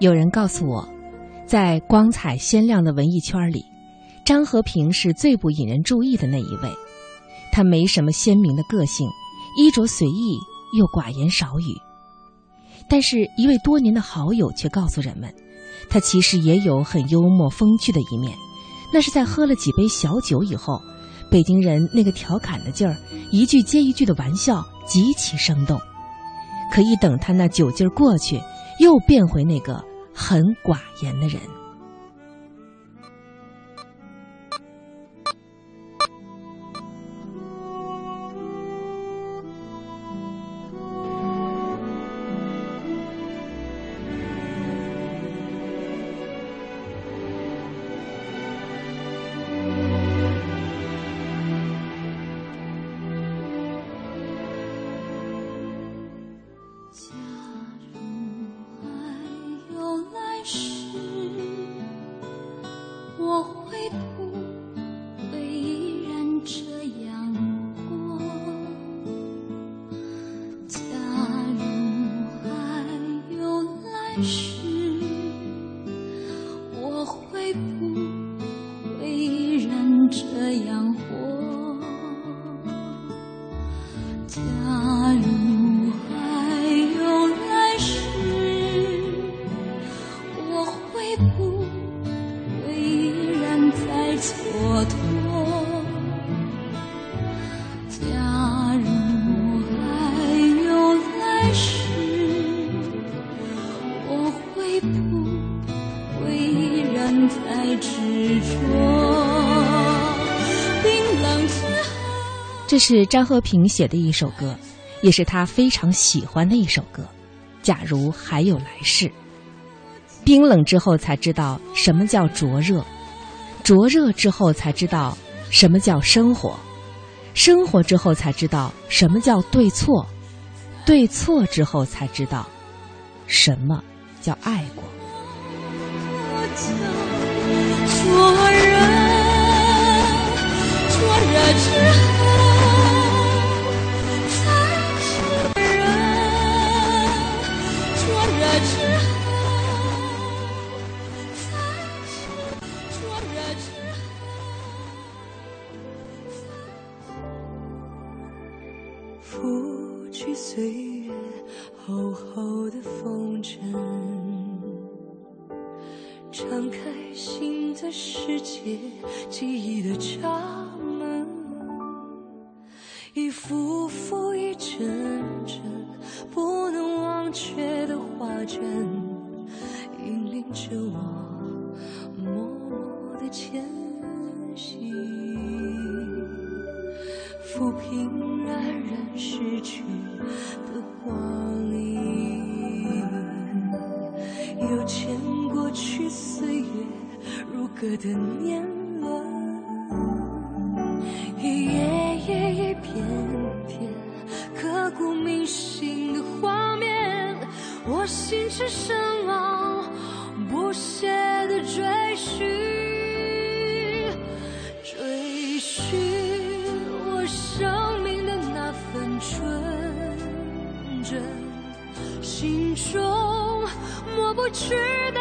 有人告诉我，在光彩鲜亮的文艺圈里，张和平是最不引人注意的那一位。他没什么鲜明的个性，衣着随意又寡言少语。但是，一位多年的好友却告诉人们，他其实也有很幽默风趣的一面。那是在喝了几杯小酒以后，北京人那个调侃的劲儿，一句接一句的玩笑极其生动。可一等他那酒劲儿过去，又变回那个很寡言的人。是张和平写的一首歌，也是他非常喜欢的一首歌。假如还有来世，冰冷之后才知道什么叫灼热，灼热之后才知道什么叫生活，生活之后才知道什么叫对错，对错之后才知道什么叫爱过。灼热，灼热之后，歌的年轮，一页页一片片刻骨铭心的画面，我心驰神往，不懈的追寻，追寻。我生命的那份纯真，心中抹不去的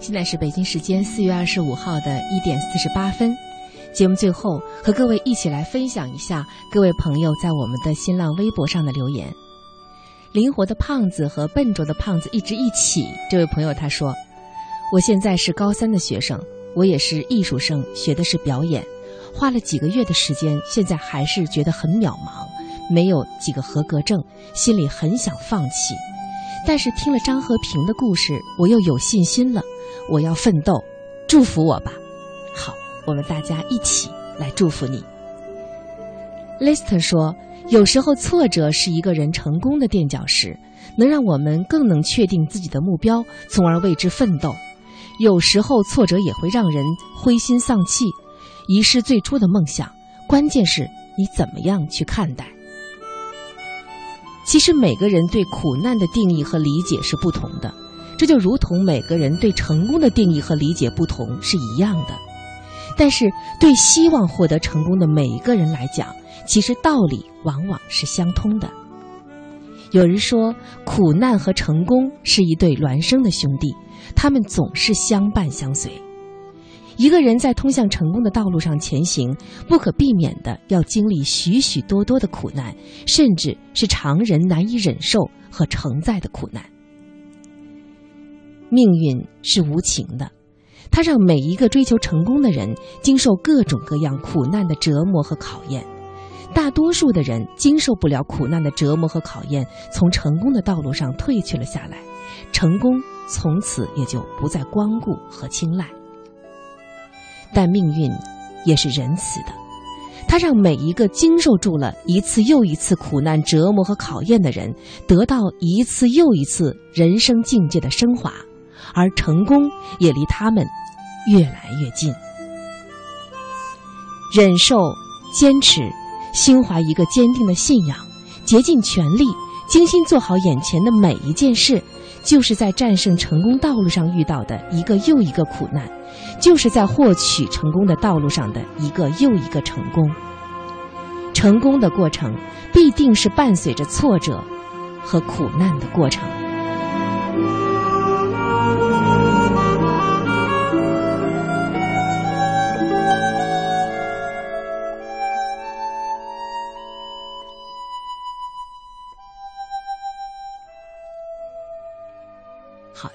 现在是北京时间四月二十五号的一点四十八分。节目最后和各位一起来分享一下各位朋友在我们的新浪微博上的留言。灵活的胖子和笨拙的胖子一直一起。这位朋友他说：“我现在是高三的学生，我也是艺术生，学的是表演，花了几个月的时间，现在还是觉得很渺茫，没有几个合格证，心里很想放弃。但是听了张和平的故事，我又有信心了。我要奋斗，祝福我吧。好，我们大家一起来祝福你。Lister 说：“有时候挫折是一个人成功的垫脚石，能让我们更能确定自己的目标，从而为之奋斗。有时候挫折也会让人灰心丧气，遗失最初的梦想。关键是你怎么样去看待。其实每个人对苦难的定义和理解是不同的，这就如同每个人对成功的定义和理解不同是一样的。但是对希望获得成功的每一个人来讲，其实道理往往是相通的。有人说，苦难和成功是一对孪生的兄弟，他们总是相伴相随。一个人在通向成功的道路上前行，不可避免的要经历许许多多的苦难，甚至是常人难以忍受和承载的苦难。命运是无情的，它让每一个追求成功的人经受各种各样苦难的折磨和考验。大多数的人经受不了苦难的折磨和考验，从成功的道路上退去了下来，成功从此也就不再光顾和青睐。但命运也是仁慈的，它让每一个经受住了一次又一次苦难折磨和考验的人，得到一次又一次人生境界的升华，而成功也离他们越来越近。忍受、坚持，心怀一个坚定的信仰，竭尽全力，精心做好眼前的每一件事，就是在战胜成功道路上遇到的一个又一个苦难。就是在获取成功的道路上的一个又一个成功。成功的过程必定是伴随着挫折和苦难的过程。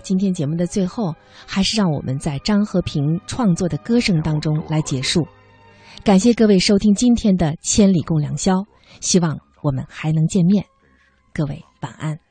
今天节目的最后，还是让我们在张和平创作的歌声当中来结束。感谢各位收听今天的《千里共良宵》，希望我们还能见面。各位晚安。